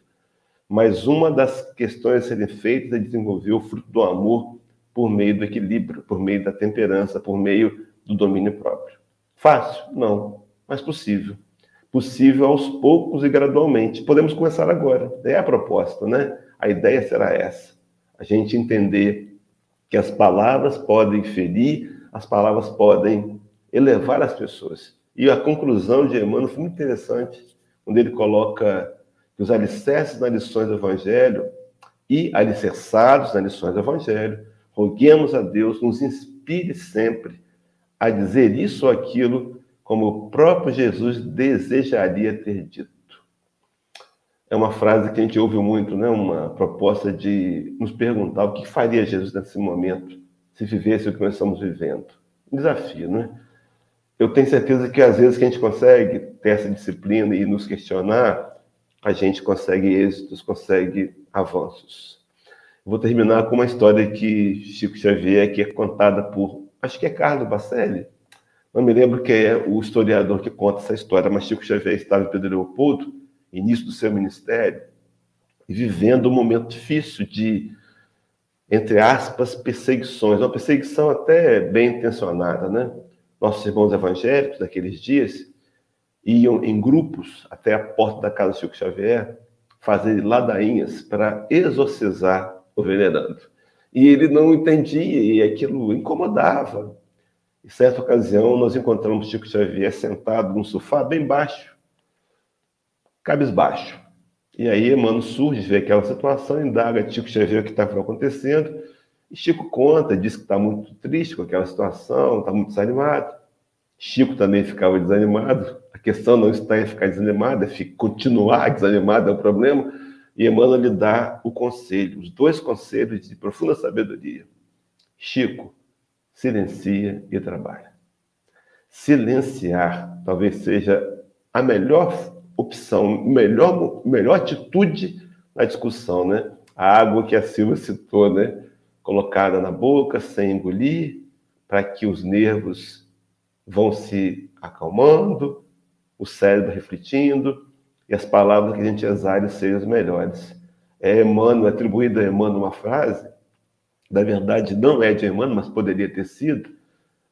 Mas uma das questões a serem feitas é desenvolver o fruto do amor por meio do equilíbrio, por meio da temperança, por meio do domínio próprio. Fácil? Não, mas possível. Possível aos poucos e gradualmente. Podemos começar agora. É a proposta, né? A ideia será essa. A gente entender que as palavras podem ferir, as palavras podem elevar as pessoas. E a conclusão de Emmanuel foi muito interessante, quando ele coloca que os alicerces nas lições do Evangelho e alicerçados nas lições do Evangelho, roguemos a Deus, nos inspire sempre a dizer isso ou aquilo como o próprio Jesus desejaria ter dito. É uma frase que a gente ouve muito, né? uma proposta de nos perguntar o que faria Jesus nesse momento se vivesse o que nós estamos vivendo. Um desafio, né? Eu tenho certeza que às vezes que a gente consegue ter essa disciplina e nos questionar, a gente consegue êxitos, consegue avanços. Vou terminar com uma história que Chico Xavier, que é contada por, acho que é Carlos Bacelli, não me lembro quem é o historiador que conta essa história, mas Chico Xavier estava em Pedro Leopoldo, início do seu ministério, vivendo um momento difícil de, entre aspas, perseguições, uma perseguição até bem intencionada, né? Nossos irmãos evangélicos daqueles dias iam em grupos até a porta da casa de Chico Xavier fazer ladainhas para exorcizar o venerando. E ele não entendia e aquilo incomodava. Em certa ocasião, nós encontramos Chico Xavier sentado num sofá bem baixo, cabisbaixo. E aí Emmanuel surge, vê aquela situação, indaga Chico Xavier o que estava acontecendo. Chico conta, diz que está muito triste com aquela situação, está muito desanimado. Chico também ficava desanimado. A questão não está em ficar desanimado, é continuar desanimado, é o problema. E Emmanuel lhe dá o conselho, os dois conselhos de profunda sabedoria. Chico, silencia e trabalha. Silenciar talvez seja a melhor opção, melhor, melhor atitude na discussão, né? A água que a Silva citou, né? Colocada na boca, sem engolir, para que os nervos vão se acalmando, o cérebro refletindo, e as palavras que a gente exale sejam as melhores. É Emmanuel, atribuído a Emmanuel uma frase, da verdade não é de Emmanuel, mas poderia ter sido,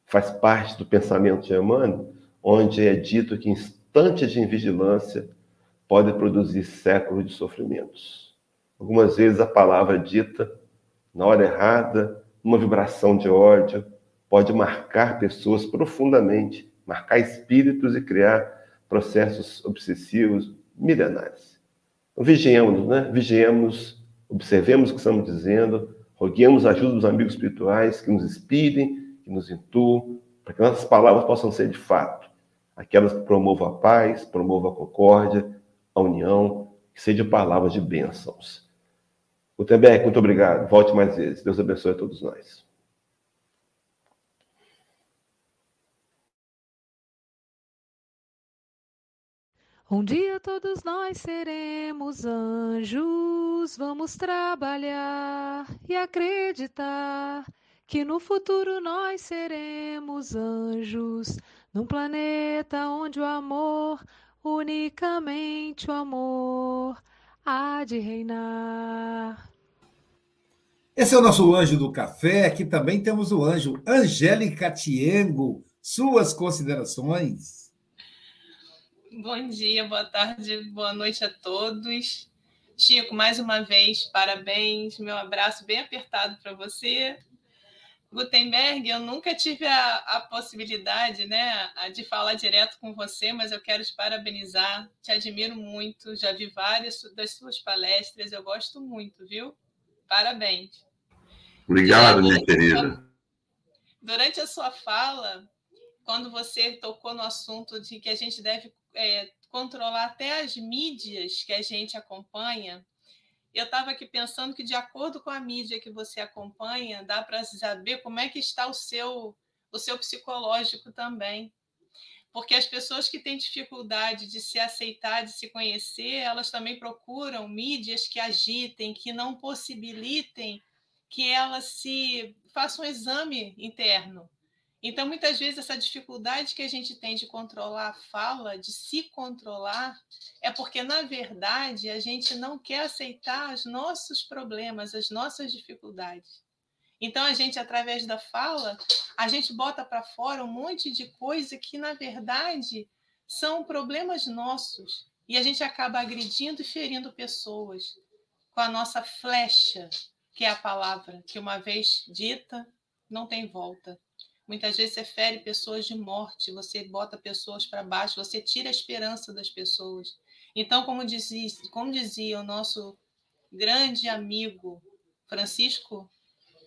faz parte do pensamento de Emmanuel, onde é dito que instantes de invigilância podem produzir séculos de sofrimentos. Algumas vezes a palavra dita na hora errada, uma vibração de ódio, pode marcar pessoas profundamente, marcar espíritos e criar processos obsessivos milenares. Então, vigiemos, né? Vigiemos, observemos o que estamos dizendo, roguemos a ajuda dos amigos espirituais que nos inspirem, que nos intuam, para que nossas palavras possam ser de fato aquelas que promovam a paz, promovam a concórdia, a união, que sejam palavras de bênçãos. Gutenberg, muito obrigado. Volte mais vezes. Deus abençoe a todos nós. Um dia todos nós seremos anjos, vamos trabalhar e acreditar que no futuro nós seremos anjos, num planeta onde o amor, unicamente o amor, há de reinar. Esse é o nosso anjo do café. Aqui também temos o anjo Angélica Tiengo. Suas considerações? Bom dia, boa tarde, boa noite a todos. Chico, mais uma vez, parabéns. Meu abraço bem apertado para você. Gutenberg, eu nunca tive a, a, possibilidade né, de falar direto com você, mas eu quero te parabenizar. Te admiro muito, já vi várias das suas palestras, eu gosto muito, viu? Parabéns. Obrigado, minha querida. Durante a sua fala, quando você tocou no assunto de que a gente deve é, controlar até as mídias que a gente acompanha, eu estava aqui pensando que, de acordo com a mídia que você acompanha, dá para saber como é que está o seu o seu psicológico também. Porque as pessoas que têm dificuldade de se aceitar, de se conhecer, elas também procuram mídias que agitem, que não possibilitem que elas se façam um exame interno. Então, muitas vezes, essa dificuldade que a gente tem de controlar a fala, de se controlar, é porque, na verdade, a gente não quer aceitar os nossos problemas, as nossas dificuldades. Então, a gente, através da fala, a gente bota para fora um monte de coisa que, na verdade, são problemas nossos. E a gente acaba agredindo e ferindo pessoas com a nossa flecha, que é a palavra, que uma vez dita, não tem volta. Muitas vezes você fere pessoas de morte, você bota pessoas para baixo, você tira a esperança das pessoas. Então, como dizia, como dizia o nosso grande amigo Francisco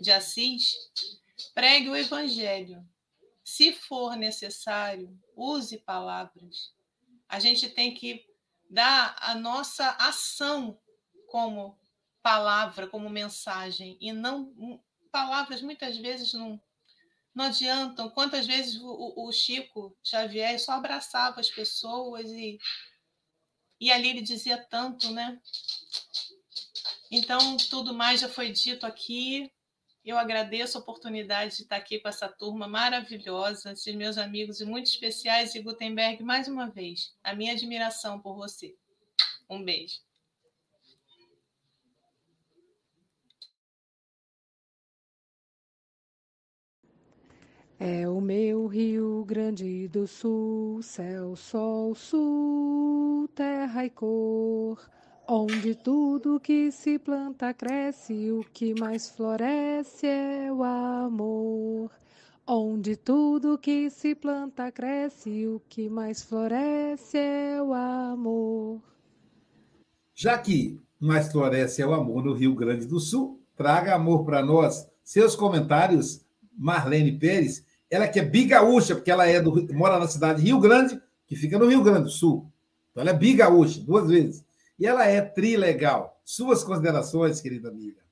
de Assis, pregue o evangelho. Se for necessário, use palavras. A gente tem que dar a nossa ação como palavra, como mensagem, e não palavras muitas vezes não não adiantam. Quantas vezes o, o Chico Xavier só abraçava as pessoas e e ali ele dizia tanto, né? Então, tudo mais já foi dito aqui. Eu agradeço a oportunidade de estar aqui com essa turma maravilhosa, esses meus amigos e muito especiais, e Gutenberg, mais uma vez, a minha admiração por você. Um beijo. É o meu Rio Grande do Sul, céu, sol, sul, terra e cor. Onde tudo que se planta cresce, o que mais floresce é o amor. Onde tudo que se planta cresce, o que mais floresce é o amor. Já que mais floresce é o amor no Rio Grande do Sul, traga amor para nós. Seus comentários, Marlene Pérez, ela que é bigaúcha, porque ela é do, mora na cidade de Rio Grande, que fica no Rio Grande do Sul. Então ela é bigaúcha, duas vezes. E ela é trilegal. Suas considerações, querida amiga.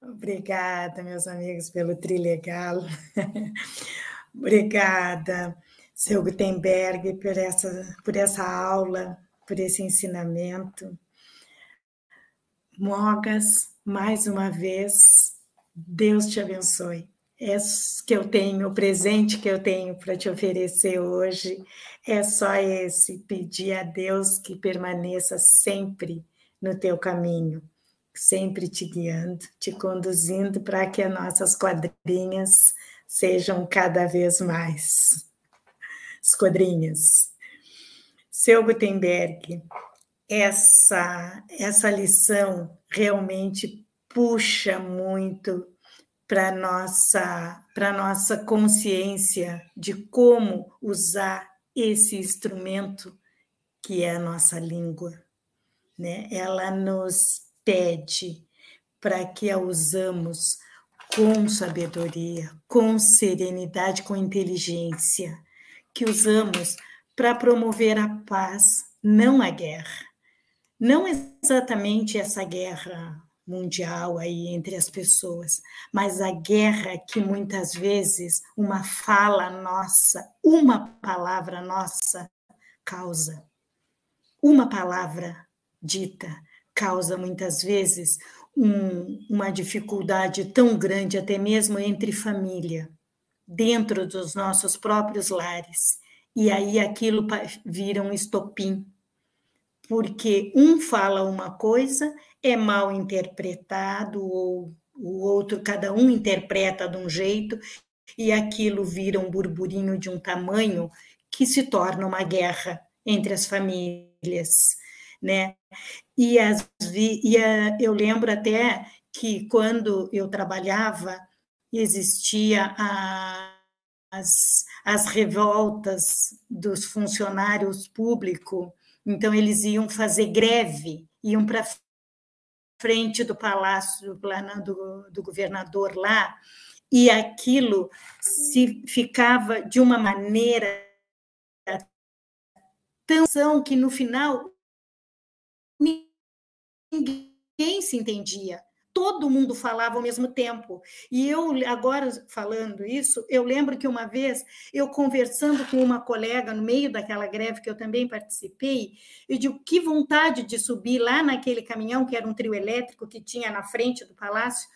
Obrigada, meus amigos, pelo trilegal. Obrigada, seu Gutenberg, por essa, por essa aula, por esse ensinamento. Mogas, mais uma vez, Deus te abençoe é que eu tenho, o presente que eu tenho para te oferecer hoje é só esse, pedir a Deus que permaneça sempre no teu caminho, sempre te guiando, te conduzindo para que as nossas quadrinhas sejam cada vez mais. As quadrinhas. Seu Gutenberg, essa, essa lição realmente puxa muito para nossa para nossa consciência de como usar esse instrumento que é a nossa língua, né? Ela nos pede para que a usamos com sabedoria, com serenidade, com inteligência, que usamos para promover a paz, não a guerra. Não exatamente essa guerra mundial aí entre as pessoas, mas a guerra que muitas vezes uma fala nossa, uma palavra nossa causa. Uma palavra dita causa muitas vezes um, uma dificuldade tão grande, até mesmo entre família, dentro dos nossos próprios lares. E aí aquilo vira um estopim, porque um fala uma coisa é mal interpretado ou o outro, cada um interpreta de um jeito e aquilo vira um burburinho de um tamanho que se torna uma guerra entre as famílias, né? E, as, e a, eu lembro até que quando eu trabalhava existia a, as, as revoltas dos funcionários públicos, então eles iam fazer greve, iam para frente do palácio do, do governador lá, e aquilo se ficava de uma maneira tão que no final ninguém se entendia. Todo mundo falava ao mesmo tempo. E eu, agora falando isso, eu lembro que uma vez, eu conversando com uma colega no meio daquela greve que eu também participei, eu digo, que vontade de subir lá naquele caminhão, que era um trio elétrico que tinha na frente do palácio,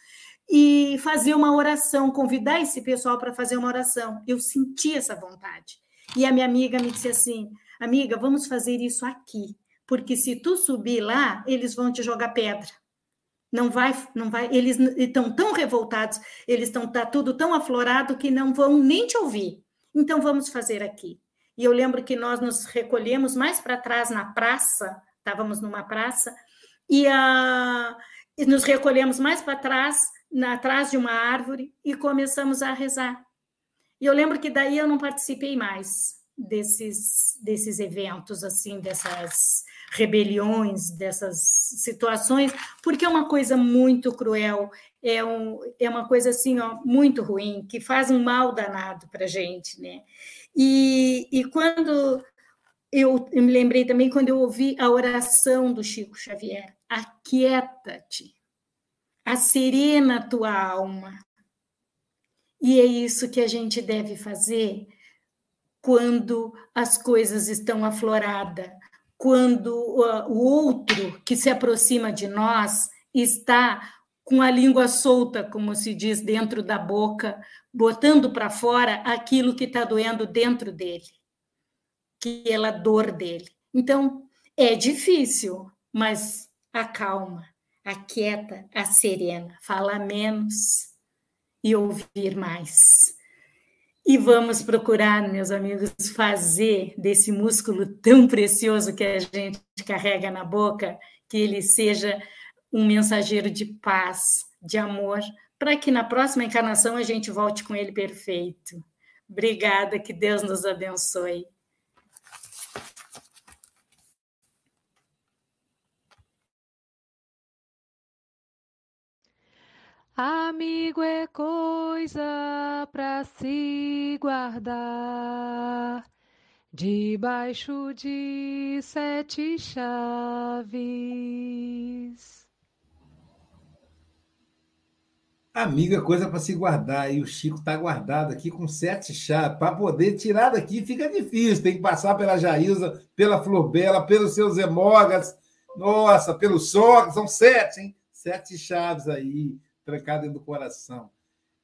e fazer uma oração, convidar esse pessoal para fazer uma oração. Eu senti essa vontade. E a minha amiga me disse assim: amiga, vamos fazer isso aqui, porque se tu subir lá, eles vão te jogar pedra. Não vai, não vai. Eles estão tão revoltados, eles estão tá tudo tão aflorado que não vão nem te ouvir. Então vamos fazer aqui. E eu lembro que nós nos recolhemos mais para trás na praça, estávamos numa praça, e, a, e nos recolhemos mais para trás, na, atrás de uma árvore, e começamos a rezar. E eu lembro que daí eu não participei mais desses, desses eventos, assim, dessas rebeliões, dessas situações, porque é uma coisa muito cruel, é, um, é uma coisa assim, ó, muito ruim, que faz um mal danado para a gente, né? E, e quando eu, eu me lembrei também quando eu ouvi a oração do Chico Xavier, aquieta-te, acerena a tua alma. E é isso que a gente deve fazer quando as coisas estão afloradas, quando o outro que se aproxima de nós está com a língua solta, como se diz, dentro da boca, botando para fora aquilo que está doendo dentro dele, que é a dor dele. Então, é difícil, mas acalma, aquieta, a serena, fala menos e ouvir mais. E vamos procurar, meus amigos, fazer desse músculo tão precioso que a gente carrega na boca, que ele seja um mensageiro de paz, de amor, para que na próxima encarnação a gente volte com ele perfeito. Obrigada, que Deus nos abençoe. Amigo é coisa para se guardar debaixo de sete chaves. Amigo é coisa para se guardar, e o Chico está guardado aqui com sete chaves. Para poder tirar daqui fica difícil, tem que passar pela Jailza, pela Flor Bela, pelos seus hemogas, nossa, pelo Sócrates, são sete, hein? Sete chaves aí trancado dentro do coração.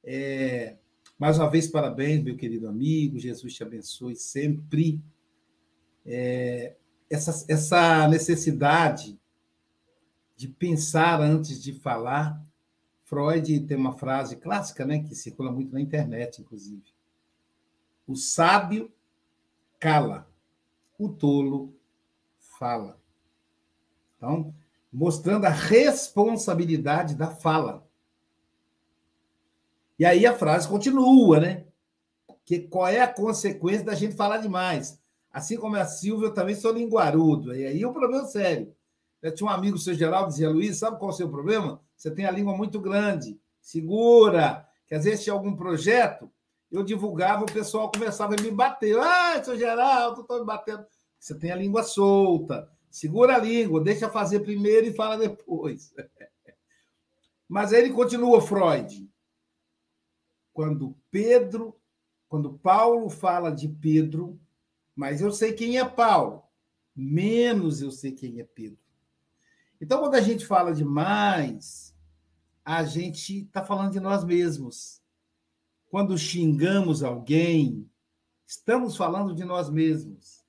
É, mais uma vez, parabéns, meu querido amigo. Jesus te abençoe sempre. É, essa, essa necessidade de pensar antes de falar. Freud tem uma frase clássica, né, que circula muito na internet, inclusive. O sábio cala, o tolo fala. Então, mostrando a responsabilidade da fala. E aí a frase continua, né? Que qual é a consequência da gente falar demais? Assim como a Silvia, eu também sou linguarudo. E aí é um problema sério. Eu tinha um amigo, seu Geraldo, dizia, Luiz, sabe qual é o seu problema? Você tem a língua muito grande, segura, que às vezes tinha algum projeto, eu divulgava, o pessoal começava a me bater. Ah, seu Geraldo, estou me batendo. Você tem a língua solta, segura a língua, deixa fazer primeiro e fala depois. Mas aí ele continua, Freud quando Pedro, quando Paulo fala de Pedro, mas eu sei quem é Paulo, menos eu sei quem é Pedro. Então, quando a gente fala demais, a gente está falando de nós mesmos. Quando xingamos alguém, estamos falando de nós mesmos.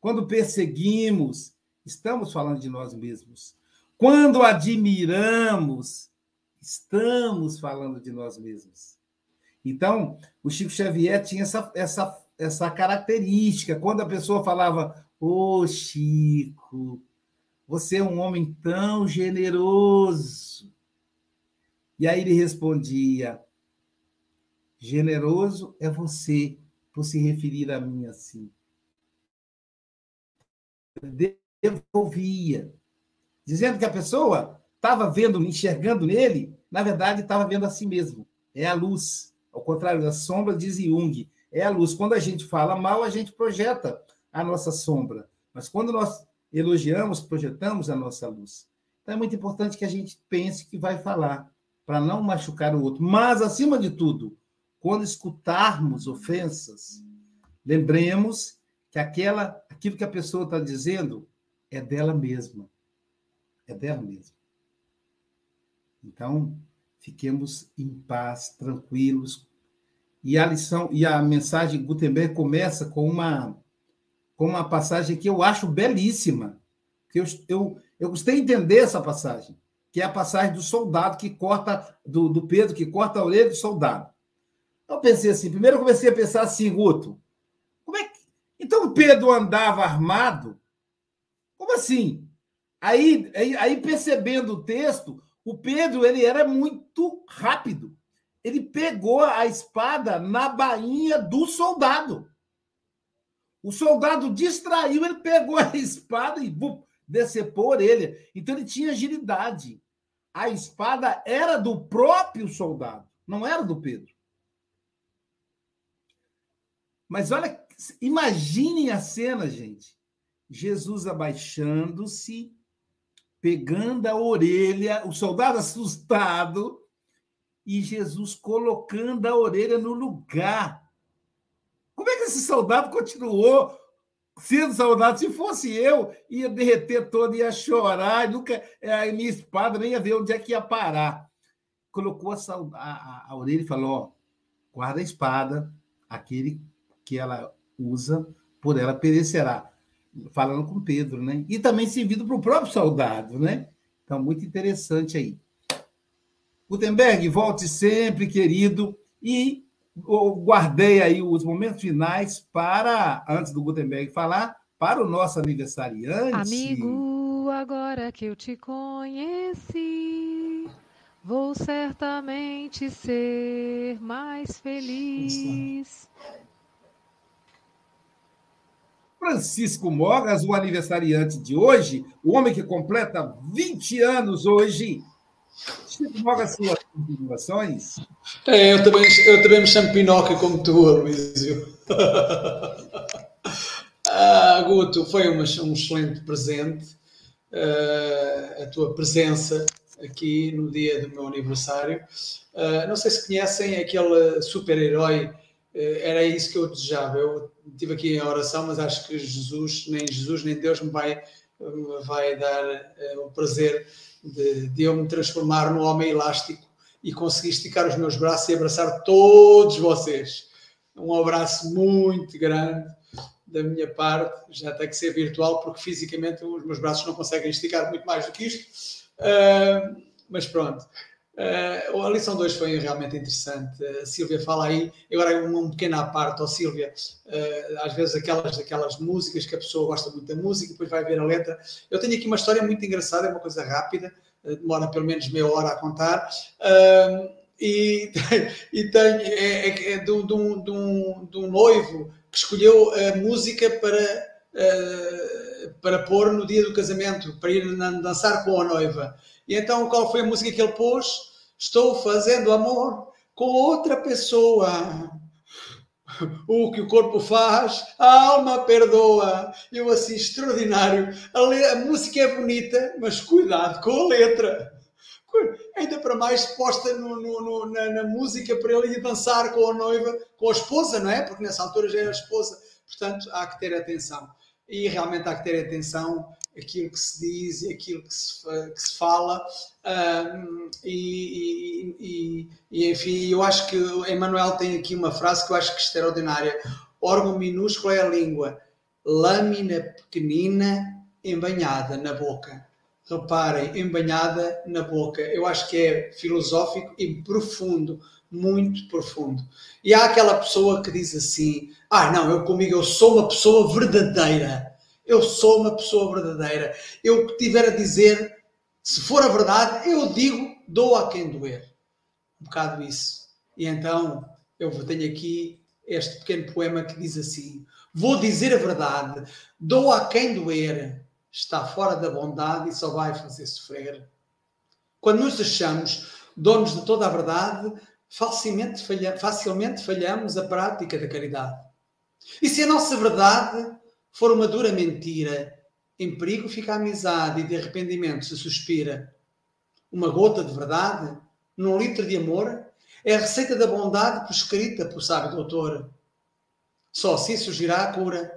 Quando perseguimos, estamos falando de nós mesmos. Quando admiramos, estamos falando de nós mesmos. Então, o Chico Xavier tinha essa, essa, essa característica. Quando a pessoa falava, ô oh, Chico, você é um homem tão generoso. E aí ele respondia: generoso é você por se referir a mim assim. Devolvia, dizendo que a pessoa estava vendo, enxergando nele, na verdade estava vendo a si mesmo. É a luz. Ao contrário da sombra, diz Jung, é a luz. Quando a gente fala mal, a gente projeta a nossa sombra. Mas quando nós elogiamos, projetamos a nossa luz. Então é muito importante que a gente pense que vai falar, para não machucar o outro. Mas, acima de tudo, quando escutarmos ofensas, lembremos que aquela, aquilo que a pessoa está dizendo é dela mesma. É dela mesma. Então, fiquemos em paz, tranquilos. E a lição e a mensagem de Gutenberg começa com uma com uma passagem que eu acho belíssima. Que eu, eu, eu gostei de entender essa passagem, que é a passagem do soldado que corta, do, do Pedro, que corta a orelha do soldado. Eu pensei assim, primeiro eu comecei a pensar assim, Guto, como é que. Então Pedro andava armado? Como assim? Aí, aí, aí percebendo o texto, o Pedro ele era muito rápido. Ele pegou a espada na bainha do soldado. O soldado distraiu, ele pegou a espada e bum, decepou a orelha. Então ele tinha agilidade. A espada era do próprio soldado, não era do Pedro. Mas olha, imaginem a cena, gente. Jesus abaixando-se, pegando a orelha, o soldado assustado, e Jesus colocando a orelha no lugar. Como é que esse soldado continuou sendo soldado? Se fosse eu, ia derreter todo, ia chorar, nunca a minha espada nem ia ver onde é que ia parar. Colocou a, a, a orelha e falou: ó, guarda a espada, aquele que ela usa, por ela perecerá falando com Pedro, né? E também servido para o próprio soldado, né? Então, muito interessante aí. Gutenberg, volte sempre, querido, e guardei aí os momentos finais para, antes do Gutenberg falar, para o nosso aniversariante. Amigo, agora que eu te conheci, vou certamente ser mais feliz. Francisco Mogas, o aniversariante de hoje, o homem que completa 20 anos hoje. Chico Mogas, suas continuações? É, eu também, eu também me chamo Pinóquio como tu, Luísio. ah, Guto, foi um, um excelente presente uh, a tua presença aqui no dia do meu aniversário. Uh, não sei se conhecem aquele super-herói eh, era isso que eu desejava. Eu tive aqui a oração, mas acho que Jesus, nem Jesus, nem Deus me vai, me vai dar uh, o prazer de, de, eu me transformar no homem elástico e conseguir esticar os meus braços e abraçar todos vocês. Um abraço muito grande da minha parte, já tem que ser virtual, porque fisicamente os meus braços não conseguem esticar muito mais do que isto. Uh, mas pronto. Uh, a lição 2 foi realmente interessante. A Sílvia fala aí, agora uma, pequena parte, ó Sílvia, uh, às vezes aquelas, aquelas músicas que a pessoa gosta muito da música, depois vai ver a letra. Eu tenho aqui uma história muito engraçada, é uma coisa rápida, uh, demora pelo menos meia hora a contar. e, e tem, é, é, é de, um, de, um, de um noivo que escolheu a música para, para pôr no dia do casamento, para ir dançar com a noiva. E então, qual foi a música que ele pôs? Estou fazendo amor com outra pessoa. O que o corpo faz, a alma perdoa. Eu assim, extraordinário. A, a música é bonita, mas cuidado com a letra. Ainda para mais posta no, no, no, na, na, música para ele ir dançar com a noiva, com a esposa, não é? Porque nessa altura já era esposa. Portanto, há que ter atenção. E realmente há que ter atenção aquilo que se diz e aquilo que se, que se fala. Um, e, e, e, enfim, eu acho que Emmanuel tem aqui uma frase que eu acho que é extraordinária. Órgão minúsculo é a língua, lâmina pequenina embanhada na boca. Reparem, embanhada na boca. Eu acho que é filosófico e profundo, muito profundo. E há aquela pessoa que diz assim: Ah, não, eu comigo eu sou uma pessoa verdadeira eu sou uma pessoa verdadeira. Eu que tiver a dizer, se for a verdade, eu digo, dou a quem doer. Um bocado isso. E então eu tenho aqui este pequeno poema que diz assim: Vou dizer a verdade, dou a quem doer, está fora da bondade e só vai fazer sofrer. Quando nos achamos donos de toda a verdade, facilmente, falha, facilmente falhamos a prática da caridade. E se a nossa verdade for uma dura mentira, Em perigo fica a amizade e de arrependimento se suspira. Uma gota de verdade, num litro de amor, é a receita da bondade prescrita pelo sábio doutor. Só assim surgirá a cura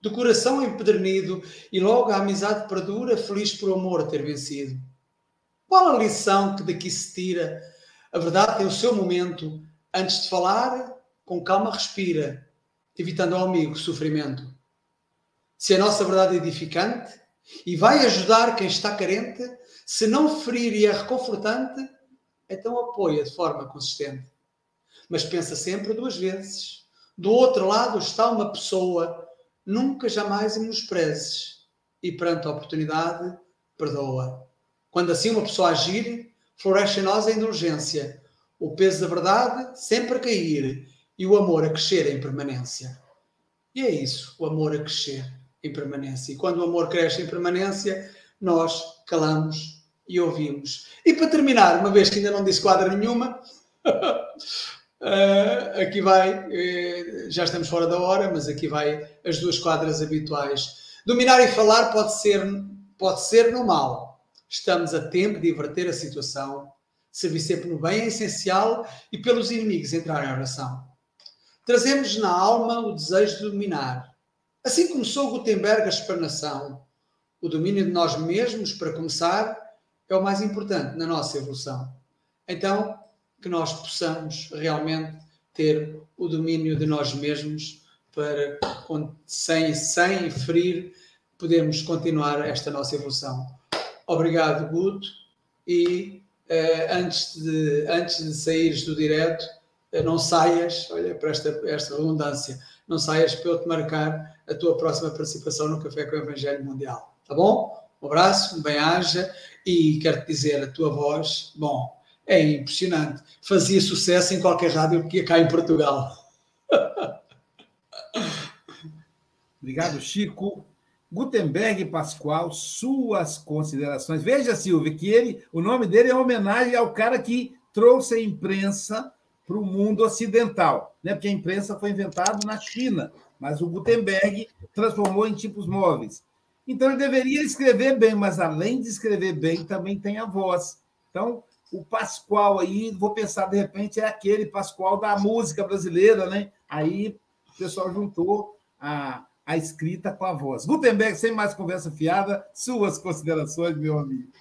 do coração empedernido e logo a amizade perdura, feliz por amor ter vencido. Qual a lição que daqui se tira? A verdade tem o seu momento. Antes de falar, com calma respira, evitando ao amigo sofrimento. Se a nossa verdade é edificante e vai ajudar quem está carente, se não ferir e é reconfortante, então apoia de forma consistente. Mas pensa sempre duas vezes. Do outro lado está uma pessoa, nunca jamais menosprezes e perante a oportunidade, perdoa. Quando assim uma pessoa agir, floresce em nós a indulgência, o peso da verdade sempre a cair e o amor a crescer em permanência. E é isso, o amor a crescer em permanência. E quando o amor cresce em permanência, nós calamos e ouvimos. E para terminar, uma vez que ainda não disse quadra nenhuma, uh, aqui vai, uh, já estamos fora da hora, mas aqui vai as duas quadras habituais. Dominar e falar pode ser, pode ser no mal. Estamos a tempo de inverter a situação. Servir sempre no bem é essencial e pelos inimigos entrar em oração. Trazemos na alma o desejo de dominar. Assim começou Gutenberg a explanação. O domínio de nós mesmos, para começar, é o mais importante na nossa evolução. Então, que nós possamos realmente ter o domínio de nós mesmos para, sem, sem ferir, podermos continuar esta nossa evolução. Obrigado, Guto. E uh, antes, de, antes de saíres do direto, uh, não saias, olha para esta, esta redundância, não saias para eu te marcar a tua próxima participação no Café com o Evangelho Mundial. Tá bom? Um abraço, um bem-aja e quero-te dizer, a tua voz, bom, é impressionante. Fazia sucesso em qualquer rádio que ia cá em Portugal. Obrigado, Chico. Gutenberg Pascoal, suas considerações. Veja, Silvia, que ele, o nome dele é homenagem ao cara que trouxe a imprensa para o mundo ocidental, né? Porque a imprensa foi inventada na China, mas o Gutenberg transformou em tipos móveis. Então ele deveria escrever bem, mas além de escrever bem, também tem a voz. Então, o Pascoal aí, vou pensar de repente, é aquele Pascoal da música brasileira, né? Aí o pessoal juntou a, a escrita com a voz. Gutenberg, sem mais conversa fiada, suas considerações, meu amigo.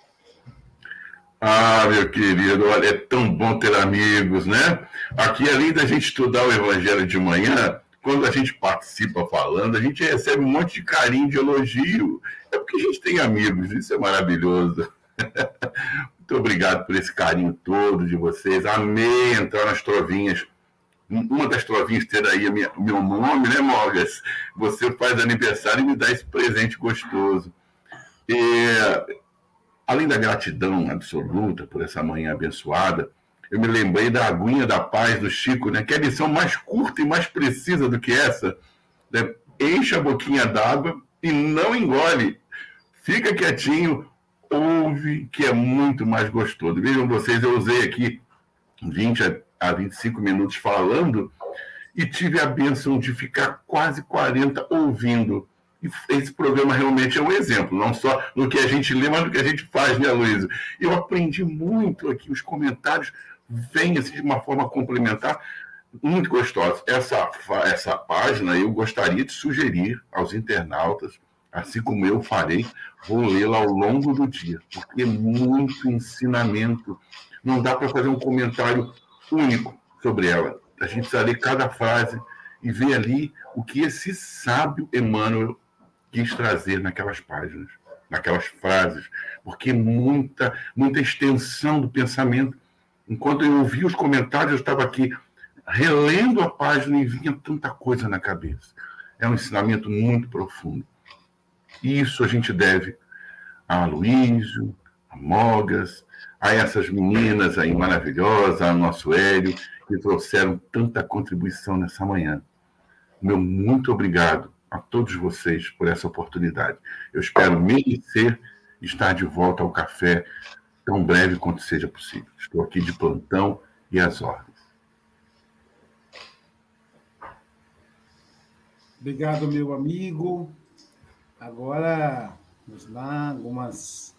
Ah, meu querido, olha, é tão bom ter amigos, né? Aqui, além da gente estudar o Evangelho de manhã, quando a gente participa falando, a gente recebe um monte de carinho, de elogio. É porque a gente tem amigos, isso é maravilhoso. Muito obrigado por esse carinho todo de vocês. Amei entrar nas trovinhas. Uma das trovinhas ter aí o meu nome, né, Mogas? Você faz aniversário e me dá esse presente gostoso. E, além da gratidão absoluta por essa manhã abençoada, eu me lembrei da aguinha da paz do Chico, né? Que é a lição mais curta e mais precisa do que essa. Né? Enche a boquinha d'água e não engole. Fica quietinho, ouve, que é muito mais gostoso. Vejam vocês, eu usei aqui 20 a 25 minutos falando e tive a benção de ficar quase 40 ouvindo. E esse programa realmente é um exemplo, não só no que a gente lê, mas no que a gente faz, né, Luísa? Eu aprendi muito aqui, os comentários vem assim, de uma forma complementar muito gostosa. Essa, essa página eu gostaria de sugerir aos internautas, assim como eu farei, vou lê-la ao longo do dia, porque é muito ensinamento. Não dá para fazer um comentário único sobre ela. A gente precisa ler cada frase e ver ali o que esse sábio Emmanuel quis trazer naquelas páginas, naquelas frases, porque muita, muita extensão do pensamento Enquanto eu ouvia os comentários, eu estava aqui relendo a página e vinha tanta coisa na cabeça. É um ensinamento muito profundo. E isso a gente deve a Luísio, a Mogas, a essas meninas aí maravilhosas, ao nosso Hélio, que trouxeram tanta contribuição nessa manhã. Meu muito obrigado a todos vocês por essa oportunidade. Eu espero merecer estar de volta ao café tão breve quanto seja possível. Estou aqui de plantão e às ordens. Obrigado, meu amigo. Agora Vamos lá, algumas.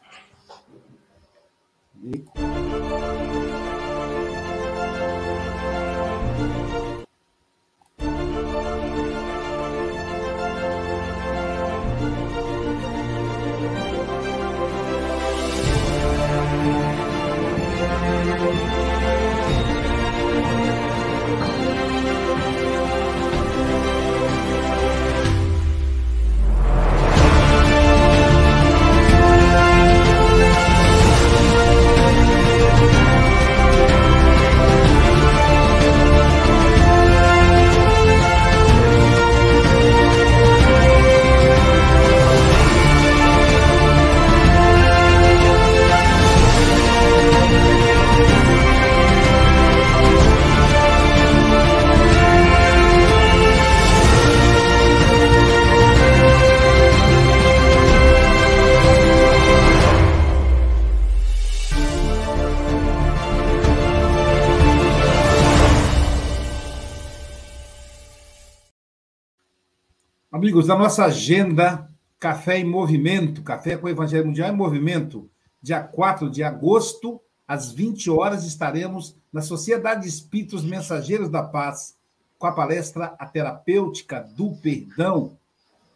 Amigos, a nossa agenda Café em Movimento, Café com o Evangelho Mundial em Movimento, dia 4 de agosto, às 20 horas, estaremos na Sociedade de Espíritos Mensageiros da Paz, com a palestra A Terapêutica do Perdão.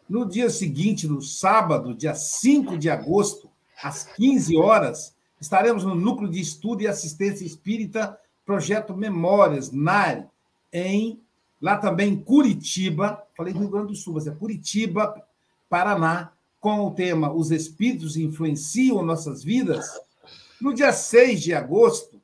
No dia seguinte, no sábado, dia 5 de agosto, às 15 horas, estaremos no Núcleo de Estudo e Assistência Espírita, Projeto Memórias, NAR, em lá também Curitiba, falei Rio Grande do Sul, mas é Curitiba, Paraná, com o tema Os Espíritos Influenciam Nossas Vidas. No dia 6 de agosto,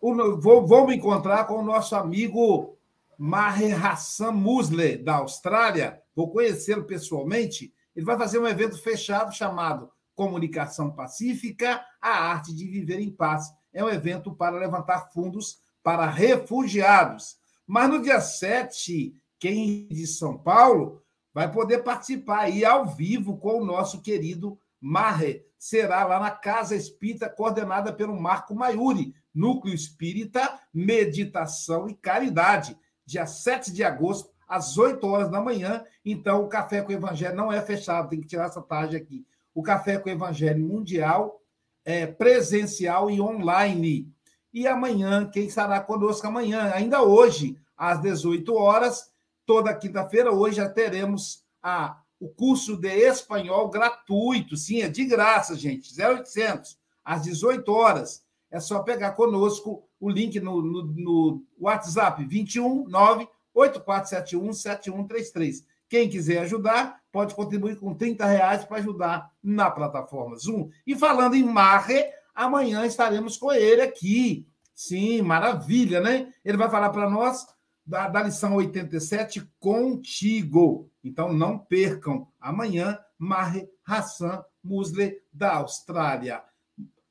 vou, vou me encontrar com o nosso amigo Maher Hassan Musle, da Austrália. Vou conhecê-lo pessoalmente. Ele vai fazer um evento fechado chamado Comunicação Pacífica, a arte de viver em paz. É um evento para levantar fundos para refugiados. Mas no dia 7, quem de São Paulo vai poder participar aí ao vivo com o nosso querido Marre. Será lá na Casa Espírita, coordenada pelo Marco Maiuri, Núcleo Espírita, Meditação e Caridade. Dia 7 de agosto, às 8 horas da manhã. Então, o Café com o Evangelho não é fechado, tem que tirar essa tarde aqui. O Café com o Evangelho Mundial é presencial e online. E amanhã, quem estará conosco amanhã? Ainda hoje, às 18 horas, toda quinta-feira, hoje já teremos a, o curso de espanhol gratuito. Sim, é de graça, gente. 0800, às 18 horas. É só pegar conosco o link no, no, no WhatsApp 21 9 8471 7133. Quem quiser ajudar, pode contribuir com 30 reais para ajudar na plataforma Zoom. E falando em Marre, Amanhã estaremos com ele aqui. Sim, maravilha, né? Ele vai falar para nós da, da lição 87 contigo. Então não percam. Amanhã, Mahe Hassan Musle, da Austrália.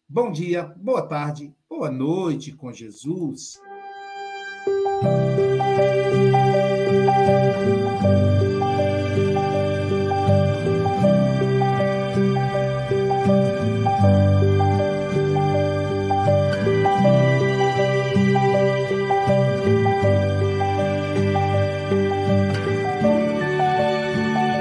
Bom dia, boa tarde, boa noite com Jesus.